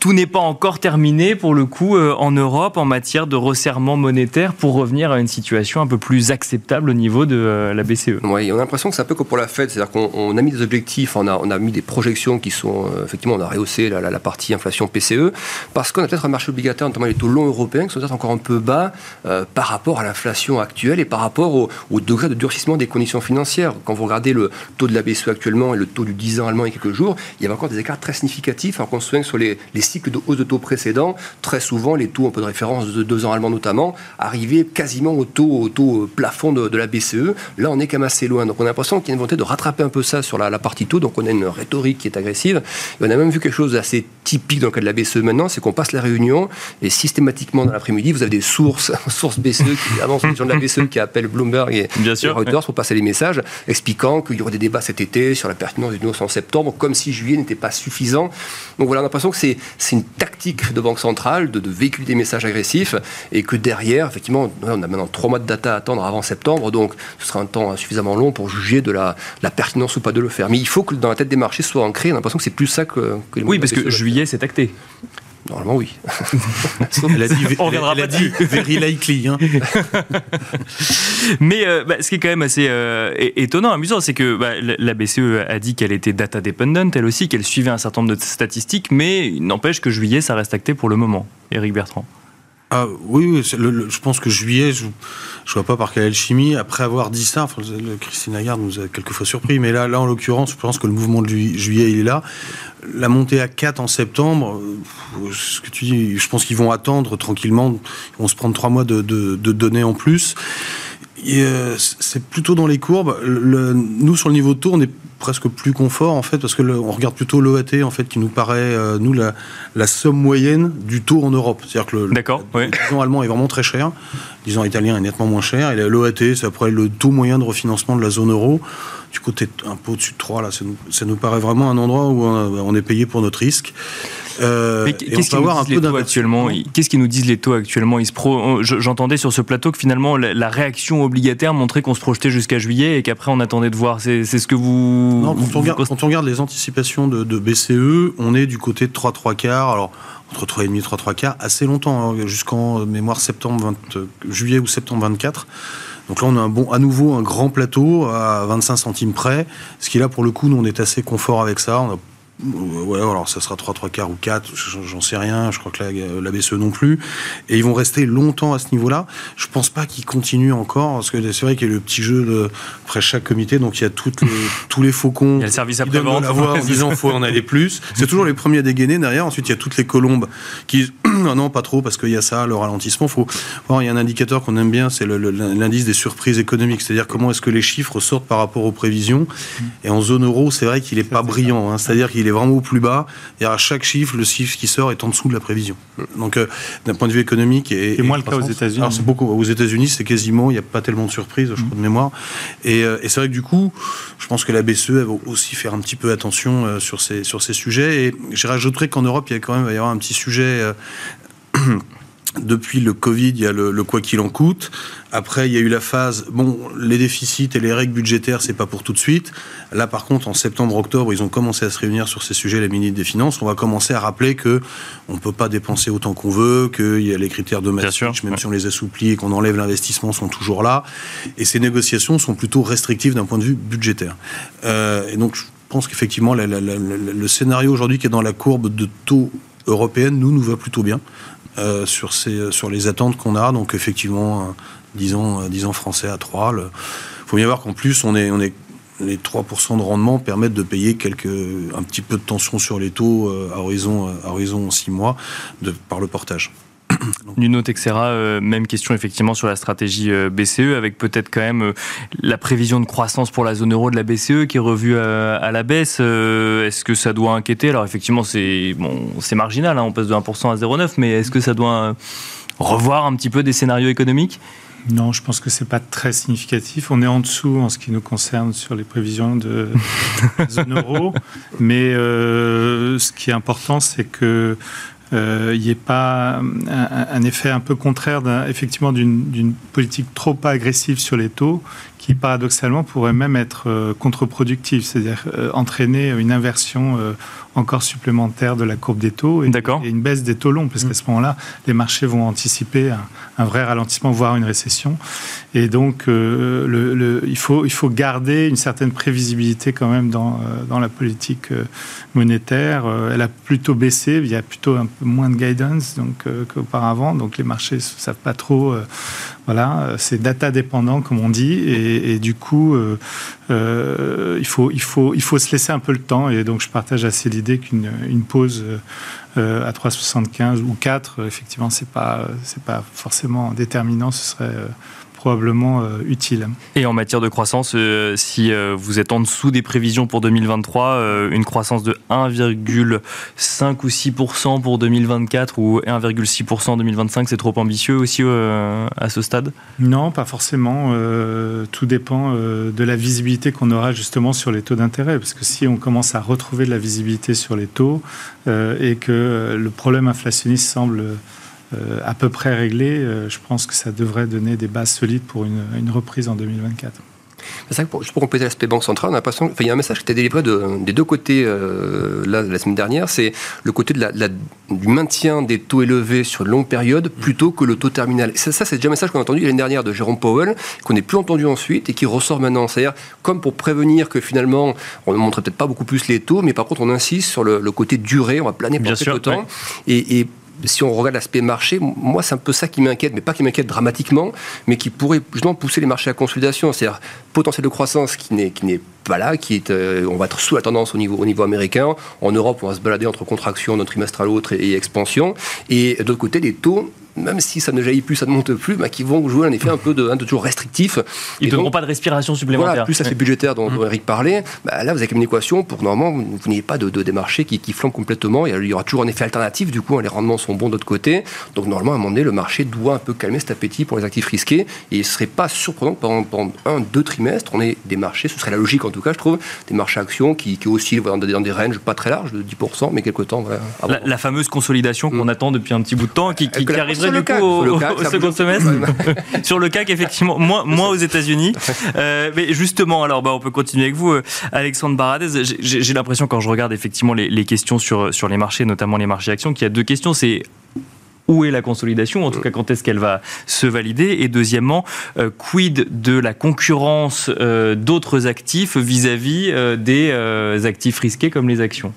tout n'est pas encore terminé pour le coup en Europe en matière de resserrement monétaire pour revenir à une situation un peu plus acceptable au niveau de la BCE. Oui, on a l'impression que c'est un peu comme pour la Fed, c'est-à-dire qu'on a mis des objectifs, on a mis des projections qui sont, euh, effectivement, on a rehaussé la, partie inflation PCE, parce qu'on a peut-être un marché obligataire, notamment les taux longs européens, qui sont peut-être encore un peu bas euh, par rapport à l'inflation actuelle et par rapport au, degré de durcissement des conditions financières. Quand vous regardez le taux de la BCE actuellement et le taux du 10 ans allemand il y a quelques jours, il y avait encore des écarts très significatifs. Alors qu'on se souvient sur les, cycles de hausse de taux précédents, très souvent, les taux un peu de référence de 2 ans allemands notamment, arrivaient quasiment au taux, au taux euh, plafond de, la BCE. Là, on est quand même assez loin. Donc on a l'impression qu'il y a une volonté de rattraper un peu ça sur la, partie taux. Donc on a une rhétorique qui agressive. On a même vu quelque chose d'assez typique dans le cas de la BCE maintenant, c'est qu'on passe la réunion et systématiquement dans l'après-midi, vous avez des sources, sources BCE qui avancent sur de la BCE qui appellent Bloomberg et, Bien sûr, Reuters pour passer les messages expliquant qu'il y aurait des débats cet été sur la pertinence du hausse en septembre, comme si juillet n'était pas suffisant. Donc voilà, on a l'impression que c'est une tactique de banque centrale de, véhiculer des messages agressifs et que derrière, effectivement, on a maintenant trois mois de data à attendre avant septembre, donc ce sera un temps suffisamment long pour juger de la, la pertinence ou pas de le faire. Mais il faut que dans la tête des marchés soit ancré, on a l'impression que c'est plus ça que, que les Oui, parce que juillet, c'est acté. Normalement, oui. elle a dit, On reviendra elle a dit very likely. Hein. Mais euh, bah, ce qui est quand même assez euh, étonnant, amusant, c'est que bah, la BCE a dit qu'elle était data dependent, elle aussi, qu'elle suivait un certain nombre de statistiques, mais n'empêche que juillet, ça reste acté pour le moment. Éric Bertrand. Ah, oui, je pense que juillet, je ne vois pas par quelle alchimie. Après avoir dit ça, Christine Lagarde nous a quelquefois surpris, mais là, là, en l'occurrence, je pense que le mouvement de juillet, il est là. La montée à 4 en septembre, ce que tu dis, je pense qu'ils vont attendre tranquillement. Ils vont se prendre trois mois de, données en plus. Euh, c'est plutôt dans les courbes. Nous, sur le niveau taux, on est presque plus confort en fait parce que on regarde plutôt l'OAT en fait qui nous paraît euh, nous la, la, somme moyenne du taux en Europe. C'est-à-dire que le, le, allemand est vraiment très cher, le disons italien est nettement moins cher et l'OAT c'est après le taux moyen de refinancement de la zone euro. Du côté un peu au-dessus de 3 là, ça nous, ça nous, paraît vraiment un endroit où on est payé pour notre risque. Euh, qu'est-ce qu'ils nous disent les taux actuellement? Qu'est-ce qu'ils nous disent les taux actuellement? J'entendais sur ce plateau que finalement la, réaction obligataire montrait qu'on se projetait jusqu'à juillet et qu'après on attendait de voir. C'est ce que vous. Non, quand, on regarde, les anticipations de, BCE, on est du côté de 3 3 quarts. Alors entre 3,5 et 3 3 quarts, assez longtemps, hein, jusqu'en mémoire septembre 20, euh, juillet ou septembre 24. Donc là, on a un bon, à nouveau un grand plateau à 25 centimes près, ce qui là, pour le coup, nous, on est assez confort avec ça. On a ouais, alors ça sera 3, 3 quarts ou 4, j'en sais rien, je crois que la, la, BCE non plus. Et ils vont rester longtemps à ce niveau-là. Je pense pas qu'ils continuent encore, parce que c'est vrai qu'il y a le petit jeu de, après chaque comité, donc il y a toutes les, tous les faucons. Il y a le service après-vente. en disant faut en aller plus. C'est toujours les premiers à dégainer derrière. Ensuite, il y a toutes les colombes qui non, non, pas trop, parce qu'il y a ça, le ralentissement. Faut, il y a un indicateur qu'on aime bien, c'est l'indice des surprises économiques. C'est-à-dire comment est-ce que les chiffres sortent par rapport aux prévisions. Et en zone euro, c'est vrai qu'il n'est pas brillant. Hein. C'est-à-dire qu'il est vraiment au plus bas. Et à chaque chiffre, le chiffre qui sort est en dessous de la prévision. Donc, euh, d'un point de vue économique. Et, et moins le cas aux États-Unis. c'est beaucoup. Aux États-Unis, c'est quasiment, il n'y a pas tellement de surprises, je crois, de mémoire. Et, euh, et c'est vrai que du coup, je pense que la BCE va aussi faire un petit peu attention euh, sur, ces, sur ces sujets. Et je rajouterais qu'en Europe, il y a quand même va y avoir un petit sujet. Depuis le Covid, il y a le, quoi qu'il en coûte. Après, il y a eu la phase, bon, les déficits et les règles budgétaires, c'est pas pour tout de suite. Là, par contre, en septembre-octobre, ils ont commencé à se réunir sur ces sujets, la ministre des Finances. On va commencer à rappeler que on peut pas dépenser autant qu'on veut, qu'il y a les critères de Maastricht, même si on les assouplit et qu'on enlève l'investissement, sont toujours là. Et ces négociations sont plutôt restrictives d'un point de vue budgétaire. Euh, et donc, je pense qu'effectivement, le scénario aujourd'hui qui est dans la courbe de taux européenne, nous, nous va plutôt bien. Euh, sur, ces, sur les attentes qu'on a. Donc effectivement, euh, disons, euh, disons français à 3. Il faut bien voir qu'en plus, on est, on est, les 3% de rendement permettent de payer quelques, un petit peu de tension sur les taux à horizon, à horizon 6 mois de, par le portage. Nuno Texera, euh, même question effectivement sur la stratégie euh, BCE, avec peut-être quand même euh, la prévision de croissance pour la zone euro de la BCE qui est revue à, la baisse. est-ce que ça doit inquiéter? Alors effectivement, c'est bon, c'est marginal, hein, on passe de 1% à 0,9, mais est-ce que ça doit revoir un petit peu des scénarios économiques? Non, je pense que c'est pas très significatif. On est en dessous en ce qui nous concerne sur les prévisions de zone euro, mais ce qui est important, c'est que euh, il n'y ait pas un, effet un peu contraire effectivement d'une politique trop agressive sur les taux qui paradoxalement pourrait même être euh, contre-productive, c'est-à-dire euh, entraîner une inversion encore supplémentaire de la courbe des taux et, une baisse des taux longs, parce qu'à mm. ce moment-là, les marchés vont anticiper un, vrai ralentissement, voire une récession. Et donc, euh, le, il, faut, il faut garder une certaine prévisibilité quand même dans, euh, dans la politique euh, monétaire. Elle a plutôt baissé, il y a plutôt un peu moins de guidance donc, qu'auparavant, donc les marchés ne savent pas trop voilà, c'est data dépendant, comme on dit, et, du coup, euh, euh, il, faut, il, faut, il faut se laisser un peu le temps. Et donc, je partage assez l'idée qu'une une pause euh, à 3,75 ou 4, effectivement, c'est pas, c'est pas forcément déterminant. Ce serait probablement euh, utile. Et en matière de croissance, euh, si euh, vous êtes en dessous des prévisions pour 2023, une croissance de 1,5 ou 6% pour 2024 ou 1,6% en 2025, c'est trop ambitieux aussi à ce stade? Non, pas forcément. tout dépend de la visibilité qu'on aura justement sur les taux d'intérêt. Parce que si on commence à retrouver de la visibilité sur les taux et que le problème inflationniste semble euh, à peu près réglé, euh, je pense que ça devrait donner des bases solides pour une, reprise en 2024. C'est pour, juste pour compléter l'aspect banque centrale, on a l'impression qu'il y a un message qui était délivré des deux côtés euh, la semaine dernière, c'est le côté de la, du maintien des taux élevés sur une longue période plutôt que le taux terminal. Ça, ça c'est déjà un message qu'on a entendu l'année dernière de Jérôme Powell, qu'on n'est plus entendu ensuite et qui ressort maintenant. C'est-à-dire comme pour prévenir que finalement on ne montrait peut-être pas beaucoup plus les taux, mais par contre on insiste sur le, côté durée, on va planer pour quelques temps. Et, et si on regarde l'aspect marché, moi, c'est un peu ça qui m'inquiète, mais pas qui m'inquiète dramatiquement, mais qui pourrait justement pousser les marchés à consolidation. C'est-à-dire potentiel de croissance qui n'est, qui n'est là, qui est, euh, on va être sous la tendance au niveau, au niveau américain. En Europe, on va se balader entre contraction d'un trimestre à l'autre et, et expansion. Et de l'autre côté, les taux même si ça ne jaillit plus, ça ne monte plus, bah, qui vont jouer un effet un peu de, de toujours restrictif. Ils ne donneront pas de respiration supplémentaire. Voilà, plus ça fait budgétaire dont, mmh. Eric parlait, bah, là vous avez une équation pour que normalement vous, n'ayez pas de, de, des marchés qui, qui flambent complètement. Il y aura toujours un effet alternatif, du coup hein, les rendements sont bons de l'autre côté. Donc normalement à un moment donné, le marché doit un peu calmer cet appétit pour les actifs risqués. Et il ne serait pas surprenant que pendant, pendant, un, deux trimestres, on ait des marchés, ce serait la logique en tout cas, je trouve, des marchés actions qui, qui oscillent dans des, dans des ranges pas très larges, de 10%, mais quelque temps. la, fameuse consolidation qu'on mmh. attend depuis un petit bout de temps, qui, qui, arriverait du coup au, au second semestre sur le CAC effectivement moins, moins aux États-Unis. Euh, mais justement alors bah, on peut continuer avec vous euh, Alexandre Baradez. J'ai l'impression quand je regarde effectivement les, les, questions sur, sur les marchés notamment les marchés actions qu'il y a deux questions. C'est où est la consolidation, en tout cas quand est-ce qu'elle va se valider Et deuxièmement, euh, quid de la concurrence d'autres actifs vis-à-vis des actifs risqués comme les actions?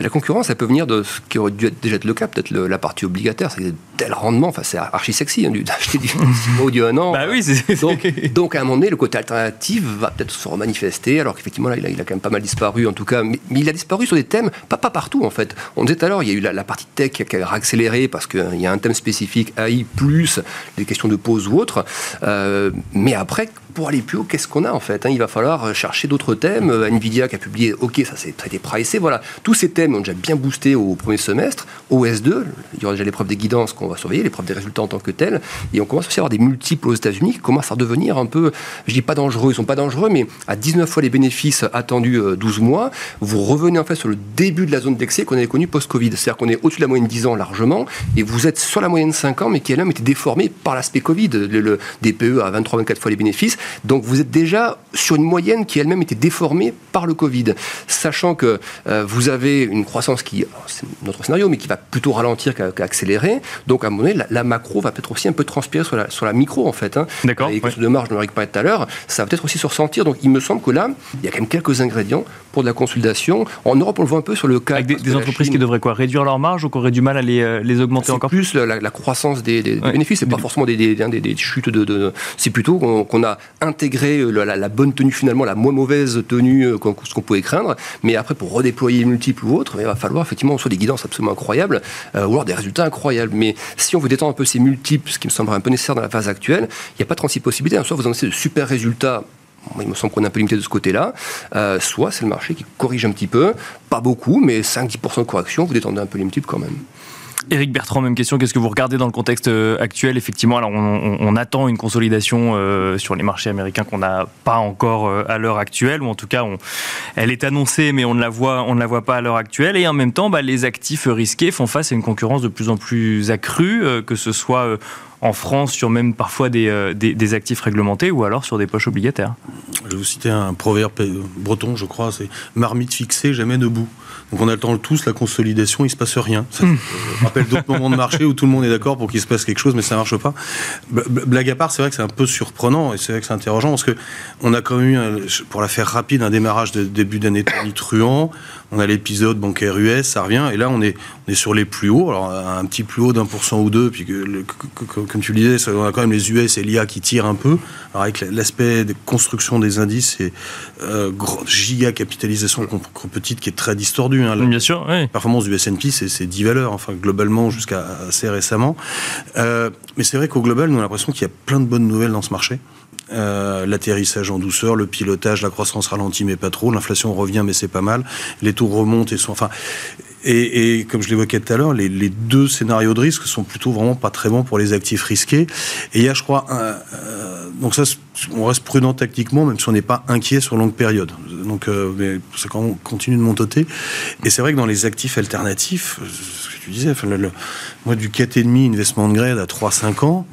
La concurrence, elle peut venir de ce qui aurait dû être déjà être le cas, peut-être la partie obligataire, c'est tel rendement, enfin c'est archi sexy hein, d'acheter du 6 mois du 1 an. Bah oui, donc, donc, à un moment donné, le côté alternatif va peut-être se remanifester, alors qu'effectivement là, il a, il a, quand même pas mal disparu en tout cas, mais, il a disparu sur des thèmes, pas, pas partout en fait. On disait tout à l'heure, il y a eu la, partie tech qui a accéléré parce qu'il y a un thème spécifique AI plus des questions de pause ou autre, euh, mais après pour aller plus haut, qu'est-ce qu'on a en fait hein? Il va falloir chercher d'autres thèmes. Euh, Nvidia qui a publié, ok, ça, ça a été pricé. Voilà, tous ces thèmes ont déjà bien boosté au premier semestre. OS2, il y aura déjà l'épreuve des guidances qu'on va surveiller, l'épreuve des résultats en tant que tel. Et on commence aussi à avoir des multiples aux États-Unis qui commencent à devenir un peu, je dis pas dangereux, ils sont pas dangereux, mais à 19 fois les bénéfices attendus 12 euh, mois, vous revenez en fait sur le début de la zone d'excès qu'on avait connue post-Covid. C'est-à-dire qu'on est au-dessus de la moyenne 10 ans largement, et vous êtes sur la moyenne 5 ans, mais qui elle-même était déformée par l'aspect Covid, le, DPE à 23-24 fois les bénéfices. Donc vous êtes déjà sur une moyenne qui elle-même était déformée par le Covid. Sachant que euh, vous avez une croissance qui, c'est notre scénario, mais qui va plutôt ralentir qu'accélérer. Donc à un moment donné, la, macro va peut-être aussi un peu transpirer sur la, sur la micro en fait. Hein. D'accord. Et de marge, on en parlait tout à l'heure, ça va peut-être aussi se ressentir. Donc il me semble que là, il y a quand même quelques ingrédients pour de la consolidation. En Europe, on le voit un peu sur le cas. Avec des, entreprises qui devraient quoi? Réduire leur marge ou qui auraient du mal à les, euh, les augmenter encore? plus la, croissance des, bénéfices, c'est pas forcément des, des, chutes de. c'est plutôt qu'on a intégré euh, la, bonne tenue finalement, la moins mauvaise tenue euh, ce qu'on pouvait craindre. Mais après, pour redéployer multiples il va falloir effectivement soit des guidances absolument incroyables ou alors des résultats incroyables. Mais si on veut détendre un peu ces multiples, ce qui me semblerait un peu nécessaire dans la phase actuelle, il n'y a pas 36 possibilités. Soit vous annoncez de super résultats il me semble qu'on est un peu limité de ce côté-là. soit c'est le marché qui corrige un petit peu, pas beaucoup, mais 5-10% de correction, vous détendez un peu les multiples quand même. Éric Bertrand, même question. Qu'est-ce que vous regardez dans le contexte euh, actuel? Effectivement, alors on, attend une consolidation euh, sur les marchés américains qu'on n'a pas encore euh, à l'heure actuelle, ou en tout cas, elle est annoncée, mais on ne la voit, on ne la voit pas à l'heure actuelle. Et en même temps, bah, les actifs risqués font face à une concurrence de plus en plus accrue, que ce soit en France sur même parfois des, des, actifs réglementés ou alors sur des poches obligataires. Je vais vous citer un proverbe breton, je crois, c'est marmite fixée, jamais debout. Donc on attend tous la consolidation, il se passe rien. Ça hmm. rappelle d'autres moments de marché où tout le monde est d'accord pour qu'il se passe quelque chose, mais ça marche pas. Blague à part, c'est vrai que c'est un peu surprenant et c'est vrai que c'est interrogeant parce que on a quand même eu, pour la faire rapide, un démarrage de début d'année truand. On a l'épisode bancaire US, ça revient, et là on est, on est sur les plus hauts. Alors un petit plus haut d'un pour cent ou deux, puis que, comme tu le disais, on a quand même les US et l'IA qui tirent un peu. Alors avec l'aspect de construction des indices et euh, giga capitalisation petite qui est très distordue Hein, Bien sûr, La performance du S&P, c'est 10 valeurs, enfin globalement jusqu'à assez récemment. Euh, mais c'est vrai qu'au global, nous on a l'impression qu'il y a plein de bonnes nouvelles dans ce marché. Euh, l'atterrissage en douceur, le pilotage, la croissance ralentit mais pas trop, l'inflation revient mais c'est pas mal, les taux remontent et sont enfin et, comme je l'évoquais tout à l'heure, les, deux scénarios de risque sont plutôt vraiment pas très bons pour les actifs risqués. Et il y a, je crois, euh, donc ça, on reste prudent tactiquement, même si on n'est pas inquiet sur longue période. Donc, euh, mais ça continue de monter. Et c'est vrai que dans les actifs alternatifs, ce que tu disais, enfin, le, moi du 4,5 investment grade à 3-5 ans,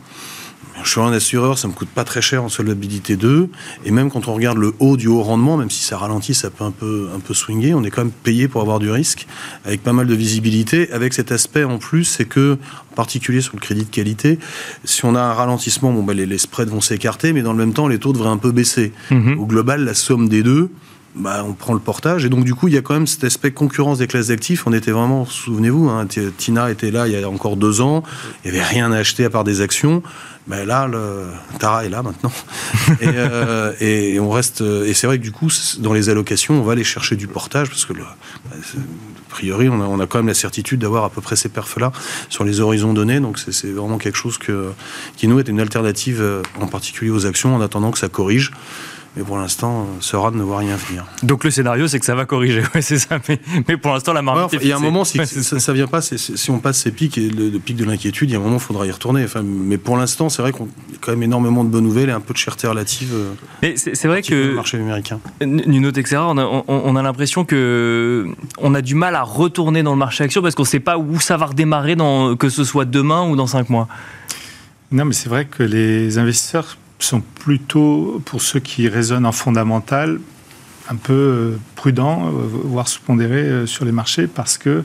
je suis un assureur, ça me coûte pas très cher en solvabilité 2. Et même quand on regarde le haut du haut rendement, même si ça ralentit, ça peut un peu, un peu swinger, on est quand même payé pour avoir du risque, avec pas mal de visibilité. Avec cet aspect en plus, c'est que, en particulier sur le crédit de qualité, si on a un ralentissement, bon, bah, les, spreads vont s'écarter, mais dans le même temps, les taux devraient un peu baisser. Mhm. Au global, la somme des deux, bah, on prend le portage. Et donc, du coup, il y a quand même cet aspect concurrence des classes d'actifs. On était vraiment, souvenez-vous, hein, Tina était là il y a encore deux ans. Il n'y avait rien à acheter à part des actions. Mais là, le Tara est là maintenant. Euh, et, on reste. Et c'est vrai que du coup, dans les allocations, on va aller chercher du portage parce que, le, a priori, on a, quand même la certitude d'avoir à peu près ces perfs-là sur les horizons donnés. Donc, c'est vraiment quelque chose que, qui nous est une alternative, euh, en particulier aux actions, en attendant que ça corrige. Mais pour l'instant, ce RAD ne voit rien venir. Donc le scénario, c'est que ça va corriger, c'est ça. Mais, pour l'instant, la marque. il y a un moment, si ça, ne vient pas, si on passe ces pics et le, pic de l'inquiétude, il y a un moment, il faudra y retourner. Enfin, mais pour l'instant, c'est vrai qu'on a quand même énormément de bonnes nouvelles et un peu de cherté relative. Euh, mais c'est vrai que le marché américain. Nuno Texera, on a, on, a l'impression que on a du mal à retourner dans le marché action parce qu'on ne sait pas où ça va redémarrer, dans, que ce soit demain ou dans cinq mois. Non, mais c'est vrai que les investisseurs sont plutôt, pour ceux qui raisonnent en fondamental, un peu euh, prudent, voire sous-pondéré sur les marchés parce que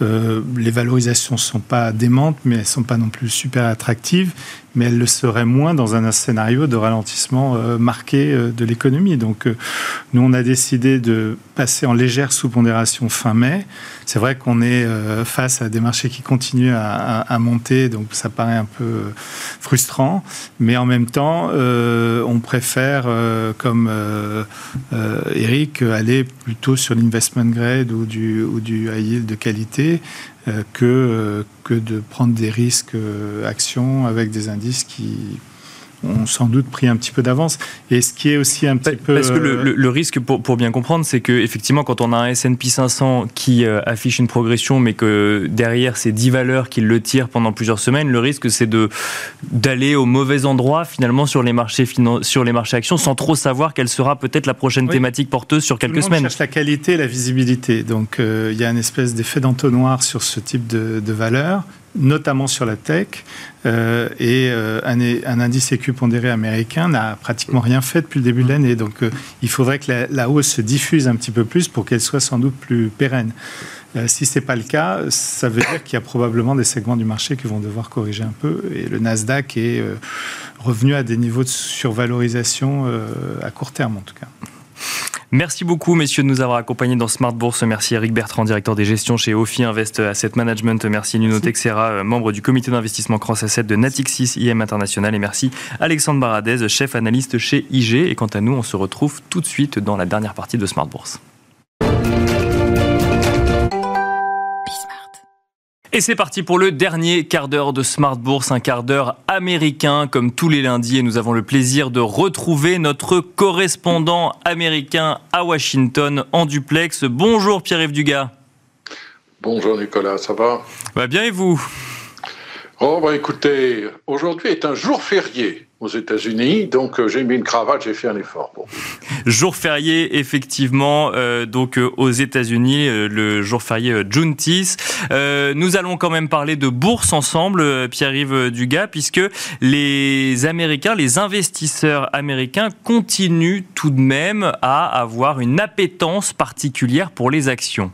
les valorisations ne sont pas démentes, mais elles ne sont pas non plus super attractives mais elle le serait moins dans un scénario de ralentissement euh, marqué euh, de l'économie. Donc, euh, nous, on a décidé de passer en légère sous-pondération fin mai. C'est vrai qu'on est face à des marchés qui continuent à, monter, donc ça paraît un peu frustrant, mais en même temps, on préfère, comme Eric, aller plutôt sur l'investment grade ou du, ou du high yield de qualité euh, que, euh, que de prendre des risques euh, actions avec des indices qui ont sans doute pris un petit peu d'avance. Et ce qui est aussi un petit peu... Parce que le, risque, pour, pour, bien comprendre, c'est que effectivement, quand on a un S&P 500 qui euh, affiche une progression, mais que derrière, c'est 10 valeurs qui le tirent pendant plusieurs semaines, le risque, c'est de d'aller au mauvais endroit, finalement, sur les marchés, sur les marchés actions, sans trop savoir quelle sera peut-être la prochaine thématique porteuse sur quelques le monde cherche la qualité et la visibilité. Donc, euh, il y a une espèce d'effet d'entonnoir sur ce type de, de valeur notamment sur la tech. Euh, et euh, un, indice écu pondéré américain n'a pratiquement rien fait depuis le début de l'année. Donc euh, il faudrait que la, hausse se diffuse un petit peu plus pour qu'elle soit sans doute plus pérenne. si ce n'est pas le cas, ça veut dire qu'il y a probablement des segments du marché qui vont devoir corriger un peu. Et le Nasdaq est revenu à des niveaux de survalorisation à court terme en tout cas. Merci beaucoup, messieurs, de nous avoir accompagnés dans Smart Bourse. Merci Eric Bertrand, directeur des gestions chez Ophi Invest Asset Management. Merci Nuno Texera, euh, membre du comité d'investissement Cross Asset de Natixis IM International. Et merci Alexandre Baradez, chef analyste chez IG. Et quant à nous, on se retrouve tout de suite dans la dernière partie de Smart Bourse. Et c'est parti pour le dernier quart d'heure de Smart Bourse, un quart d'heure américain comme tous les lundis. Et nous avons le plaisir de retrouver notre correspondant américain à Washington en duplex. Bonjour Pierre-Yves Dugas. Bonjour Nicolas, ça va? Va bien et vous? Oh, bah écoutez, aujourd'hui est un jour férié aux États-Unis, donc euh, j'ai mis une cravate, j'ai fait un effort. Jour férié, effectivement, euh, donc euh, aux États-Unis, le jour férié Juneteenth. nous allons quand même parler de bourse ensemble, Pierre-Yves Dugas, puisque les Américains, les investisseurs américains continuent tout de même à avoir une appétence particulière pour les actions.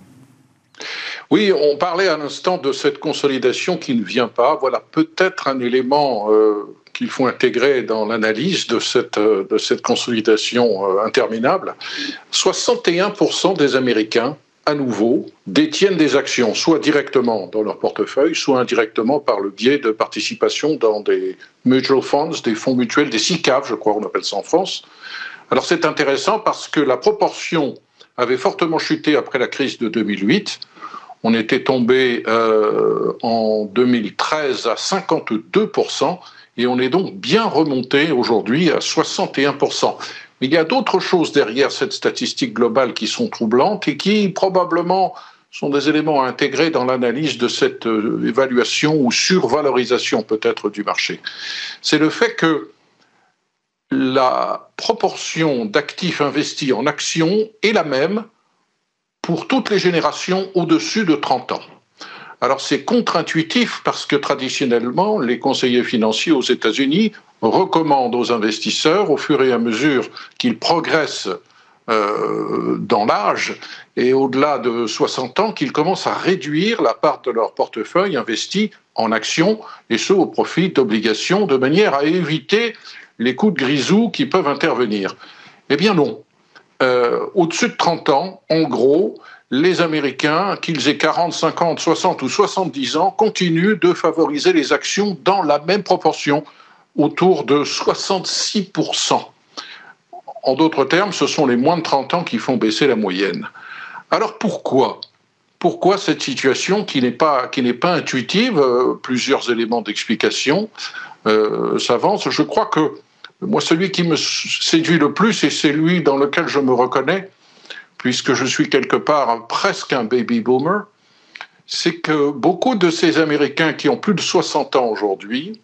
Oui, on parlait à l'instant de cette consolidation qui ne vient pas. Voilà peut-être un élément euh, qu'il faut intégrer dans l'analyse de cette, euh, de cette consolidation euh, interminable. 61% des Américains, à nouveau, détiennent des actions, soit directement dans leur portefeuille, soit indirectement par le biais de participation dans des mutual funds, des fonds mutuels, des SICAV, je crois qu'on appelle ça en France. Alors c'est intéressant parce que la proportion avait fortement chuté après la crise de 2008 on était tombé euh, en 2013 à 52% et on est donc bien remonté aujourd'hui à 61%. Mais il y a d'autres choses derrière cette statistique globale qui sont troublantes et qui probablement sont des éléments à intégrer dans l'analyse de cette euh, évaluation ou survalorisation peut-être du marché. C'est le fait que la proportion d'actifs investis en actions est la même pour toutes les générations au-dessus de 30 ans. Alors c'est contre-intuitif parce que traditionnellement, les conseillers financiers aux États-Unis recommandent aux investisseurs, au fur et à mesure qu'ils progressent euh, dans l'âge et au-delà de 60 ans, qu'ils commencent à réduire la part de leur portefeuille investi en actions, et ce au profit d'obligations, de manière à éviter les coups de grisou qui peuvent intervenir. Eh bien non, euh, au-dessus de 30 ans, en gros, les Américains, qu'ils aient 40, 50, 60 ou 70 ans, continuent de favoriser les actions dans la même proportion, autour de 66%. En d'autres termes, ce sont les moins de 30 ans qui font baisser la moyenne. Alors pourquoi? Pourquoi cette situation qui n'est pas, pas intuitive? Euh, Plusieurs éléments d'explication euh, s'avancent. Je crois que moi, celui qui me séduit le plus, et c'est lui dans lequel je me reconnais, puisque je suis quelque part presque un baby boomer, c'est que beaucoup de ces Américains qui ont plus de 60 ans aujourd'hui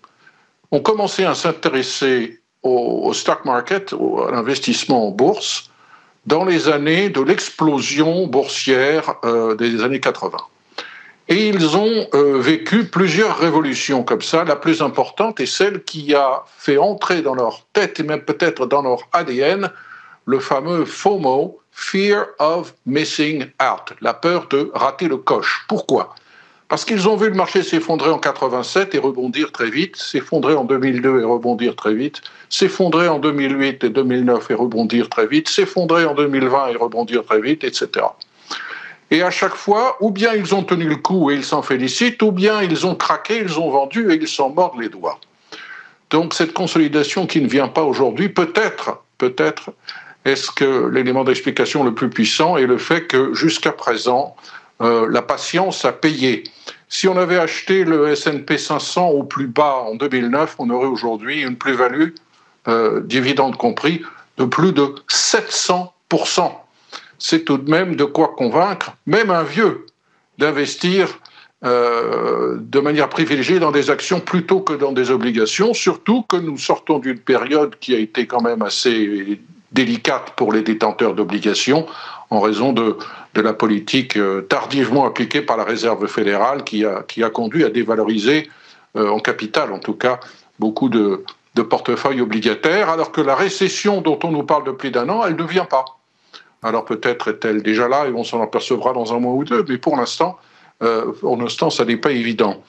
ont commencé à s'intéresser au, stock market, à l'investissement en bourse, dans les années de l'explosion boursière euh, des années 80. Et ils ont euh, vécu plusieurs révolutions comme ça. La plus importante est celle qui a fait entrer dans leur tête et même peut-être dans leur ADN le fameux FOMO, fear of missing out, la peur de rater le coche. Pourquoi? Parce qu'ils ont vu le marché s'effondrer en 87 et rebondir très vite, s'effondrer en 2002 et rebondir très vite, s'effondrer en 2008 et 2009 et rebondir très vite, s'effondrer en 2020 et rebondir très vite, etc. Et à chaque fois, ou bien ils ont tenu le coup et ils s'en félicitent, ou bien ils ont craqué, ils ont vendu et ils s'en mordent les doigts. Donc cette consolidation qui ne vient pas aujourd'hui, peut-être, peut-être, est-ce que l'élément d'explication le plus puissant est le fait que jusqu'à présent, euh, la patience a payé. Si on avait acheté le S&P 500 au plus bas en 2009, on aurait aujourd'hui une plus-value, euh, dividende compris, de plus de 700% c'est tout de même de quoi convaincre même un vieux d'investir euh, de manière privilégiée dans des actions plutôt que dans des obligations, surtout que nous sortons d'une période qui a été quand même assez délicate pour les détenteurs d'obligations en raison de, la politique euh, tardivement appliquée par la Réserve fédérale qui a, qui a conduit à dévaloriser euh, en capital en tout cas beaucoup de, de portefeuilles obligataires, alors que la récession dont on nous parle depuis d'un an, elle ne vient pas. Alors peut-être est-elle déjà là et on s'en apercevra dans un mois ou deux, mais pour l'instant, euh, pour l'instant, ça n'est pas évident.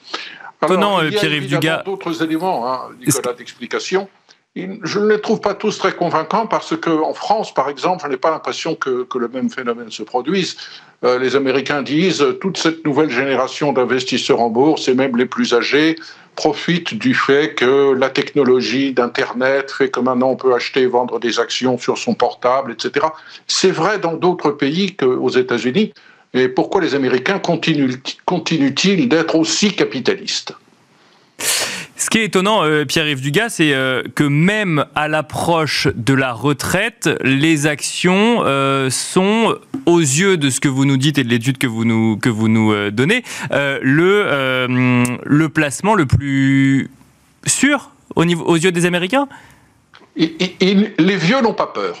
Alors, il y a Pierre d'autres éléments, hein, Nicolas, d'explication. Je ne les trouve pas tous très convaincants parce qu'en France, par exemple, je n'ai pas l'impression que, le même phénomène se produise. Euh, les Américains disent toute cette nouvelle génération d'investisseurs en bourse, et même les plus âgés, profitent du fait que la technologie d'Internet fait que maintenant on peut acheter et vendre des actions sur son portable, etc. C'est vrai dans d'autres pays qu'aux États-Unis. Et pourquoi les Américains continuent-ils d'être aussi capitalistes? Ce qui est étonnant, euh, Pierre-Yves Dugas, c'est euh, que même à l'approche de la retraite, les actions euh, sont, aux yeux de ce que vous nous dites et de l'étude que vous nous, que vous nous donnez, le, le placement le plus sûr au niveau, aux yeux des Américains? Les vieux n'ont pas peur.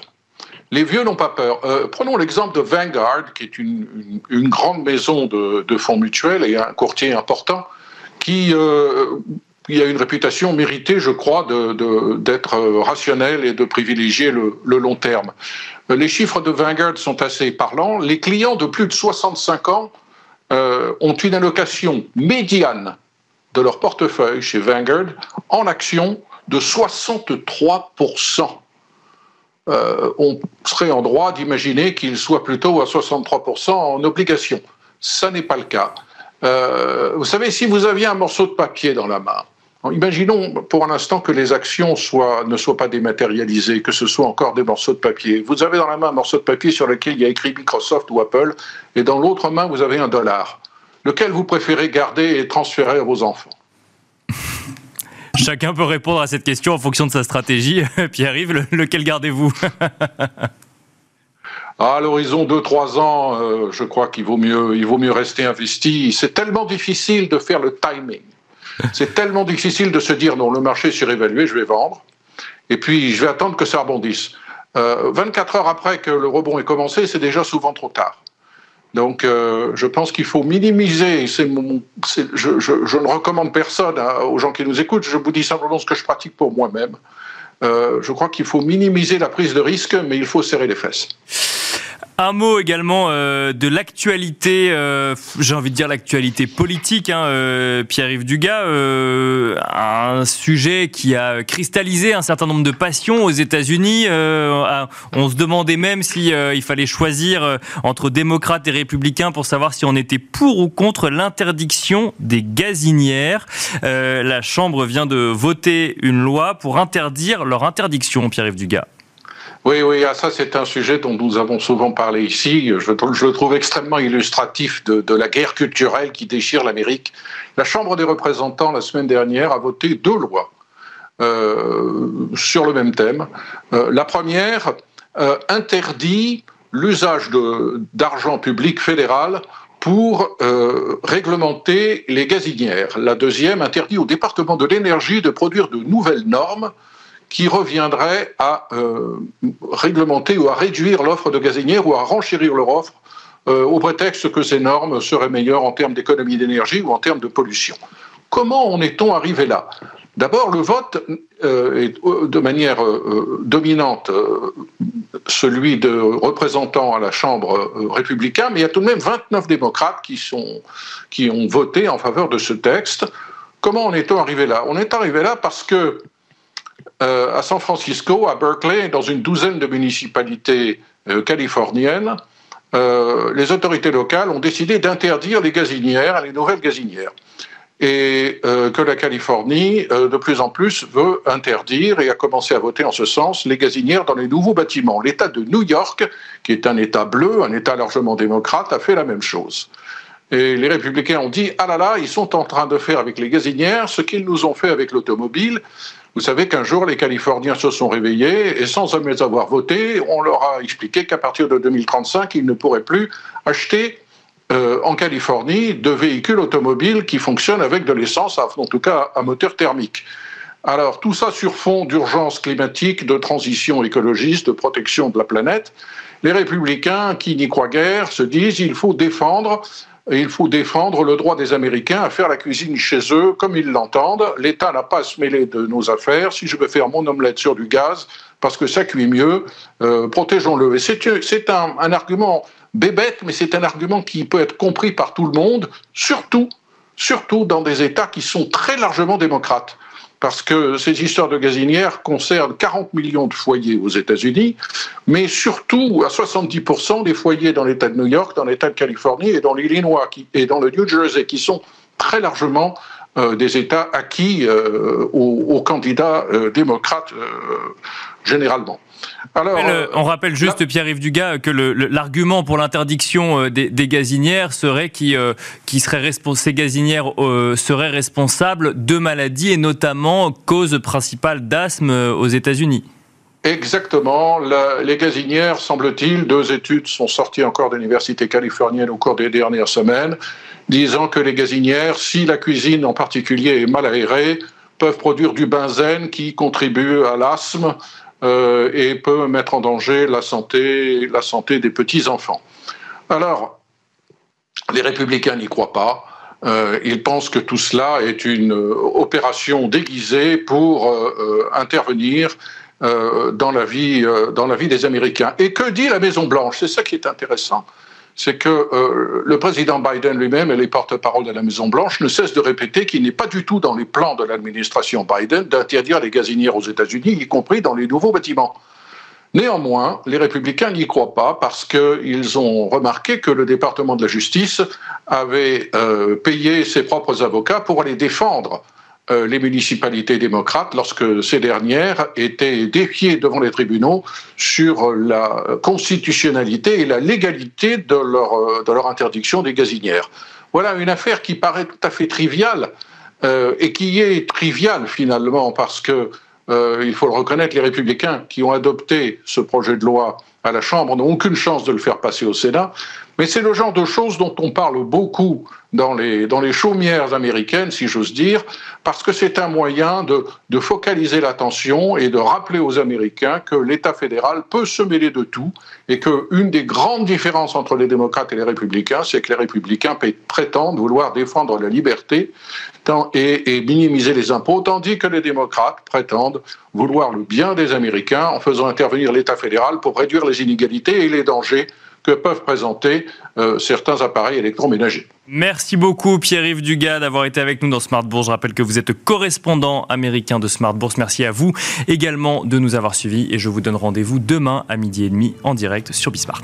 Les vieux n'ont pas peur. prenons l'exemple de Vanguard, qui est une, une, grande maison de, de, fonds mutuels et un courtier important, qui il y a une réputation méritée, je crois, d'être rationnel et de privilégier le, long terme. Les chiffres de Vanguard sont assez parlants. Les clients de plus de 65 ans euh, ont une allocation médiane de leur portefeuille chez Vanguard en actions de 63%. Euh, on serait en droit d'imaginer qu'ils soient plutôt à 63% en obligations. Ça n'est pas le cas. Euh, vous savez, si vous aviez un morceau de papier dans la main, Imaginons pour un instant que les actions ne soient pas dématérialisées, que ce soit encore des morceaux de papier. Vous avez dans la main un morceau de papier sur lequel il y a écrit Microsoft ou Apple, et dans l'autre main, vous avez un dollar. Lequel vous préférez garder et transférer à vos enfants? Chacun peut répondre à cette question en fonction de sa stratégie. Pierre-Yves, lequel gardez-vous? À l'horizon 2-3 ans, euh, je crois qu'il vaut mieux, il vaut mieux rester investi. C'est tellement difficile de faire le timing. C'est tellement difficile de se dire non, le marché est surévalué, je vais vendre, et puis je vais attendre que ça rebondisse. 24 euh, heures après que le rebond ait commencé, c'est déjà souvent trop tard. Donc, euh, je pense qu'il faut minimiser. Mon, je, ne recommande personne hein, aux gens qui nous écoutent. Je vous dis simplement ce que je pratique pour moi-même. Euh, je crois qu'il faut minimiser la prise de risque, mais il faut serrer les fesses. Un mot également euh, de l'actualité, euh, j'ai envie de dire l'actualité politique, hein, euh, Pierre-Yves Dugas, un sujet qui a cristallisé un certain nombre de passions aux États-Unis. on se demandait même si il fallait choisir entre démocrates et républicains pour savoir si on était pour ou contre l'interdiction des gazinières. la Chambre vient de voter une loi pour interdire leur interdiction, Pierre-Yves Dugas. Oui, oui, ah, ça c'est un sujet dont nous avons souvent parlé ici. Je, le trouve extrêmement illustratif de, la guerre culturelle qui déchire l'Amérique. La Chambre des représentants, la semaine dernière, a voté deux lois euh, sur le même thème. Euh, la première euh, interdit l'usage d'argent public fédéral pour réglementer les gazinières. La deuxième interdit au département de l'énergie de produire de nouvelles normes qui reviendrait à euh, réglementer ou à réduire l'offre de gazinières ou à renchérir leur offre euh, au prétexte que ces normes seraient meilleures en termes d'économie d'énergie ou en termes de pollution. Comment en est-on arrivé là? D'abord, le vote euh, est de manière dominante celui de représentants à la Chambre euh, républicain, mais il y a tout de même 29 démocrates qui, sont, qui ont voté en faveur de ce texte. Comment en est-on arrivé là? On est arrivé là parce que euh, à San Francisco, à Berkeley, dans une douzaine de municipalités euh, californiennes, les autorités locales ont décidé d'interdire les gazinières, les nouvelles gazinières et euh, que la Californie, euh, de plus en plus, veut interdire et a commencé à voter en ce sens les gazinières dans les nouveaux bâtiments. L'État de New York, qui est un État bleu, un État largement démocrate, a fait la même chose. Et les républicains ont dit, ah là là, ils sont en train de faire avec les gazinières ce qu'ils nous ont fait avec l'automobile. Vous savez qu'un jour, les Californiens se sont réveillés et sans jamais avoir voté, on leur a expliqué qu'à partir de 2035, ils ne pourraient plus acheter euh, en Californie de véhicules automobiles qui fonctionnent avec de l'essence, en tout cas à moteur thermique. Alors tout ça sur fond d'urgence climatique, de transition écologiste, de protection de la planète. Les républicains qui n'y croient guère se disent il faut défendre il faut défendre le droit des Américains à faire la cuisine chez eux comme ils l'entendent. L'État n'a pas à se mêler de nos affaires. Si je veux faire mon omelette sur du gaz, parce que ça cuit mieux, euh, protégeons-le. Et c'est un, un, argument bébête, mais c'est un argument qui peut être compris par tout le monde, surtout dans des États qui sont très largement démocrates. Parce que ces histoires de gazinières concernent 40 millions de foyers aux États-Unis, mais surtout à 70% des foyers dans l'État de New York, dans l'État de Californie et dans l'Illinois et dans le New Jersey, qui sont très largement euh, des États acquis euh, aux, candidats euh, démocrates généralement. Alors, on rappelle juste, Pierre-Yves Dugas, que l'argument pour l'interdiction des, gazinières serait qui, qui serait ces gazinières seraient responsables de maladies et notamment cause principale d'asthme aux États-Unis. Exactement. les gazinières, semble-t-il, deux études sont sorties encore de l'université californienne au cours des dernières semaines, disant que les gazinières, si la cuisine en particulier est mal aérée, peuvent produire du benzène qui contribue à l'asthme euh, et peut mettre en danger la santé, la santé des petits-enfants. Alors, les républicains n'y croient pas. Euh, ils pensent que tout cela est une opération déguisée pour euh, intervenir dans, la vie, dans la vie des Américains. Et que dit la Maison-Blanche? C'est ça qui est intéressant c'est que le président Biden lui-même et les porte-parole de la Maison-Blanche ne cessent de répéter qu'il n'est pas du tout dans les plans de l'administration Biden d'interdire les gazinières aux États-Unis, y compris dans les nouveaux bâtiments. Néanmoins, les républicains n'y croient pas parce qu'ils ont remarqué que le département de la justice avait payé ses propres avocats pour aller défendre euh, les municipalités démocrates lorsque ces dernières étaient défiées devant les tribunaux sur la constitutionnalité et la légalité de leur, euh, interdiction des gazinières. Voilà une affaire qui paraît tout à fait triviale euh, et qui est triviale finalement parce que il faut le reconnaître, les républicains qui ont adopté ce projet de loi à la Chambre n'ont aucune chance de le faire passer au Sénat. Mais c'est le genre de choses dont on parle beaucoup dans les, dans chaumières américaines, si j'ose dire, parce que c'est un moyen de, de focaliser l'attention et de rappeler aux Américains que l'État fédéral peut se mêler de tout et qu'une des grandes différences entre les démocrates et les républicains, c'est que les républicains prétendent vouloir défendre la liberté et minimiser les impôts, tandis que les démocrates prétendent vouloir le bien des Américains en faisant intervenir l'État fédéral pour réduire les inégalités et les dangers peuvent présenter euh, certains appareils électroménagers. Merci beaucoup Pierre-Yves Dugas d'avoir été avec nous dans Smart Bourse. Je rappelle que vous êtes correspondant américain de Smart Bourse. Merci à vous également de nous avoir suivis et je vous donne rendez-vous demain à midi et demi en direct sur Bismart.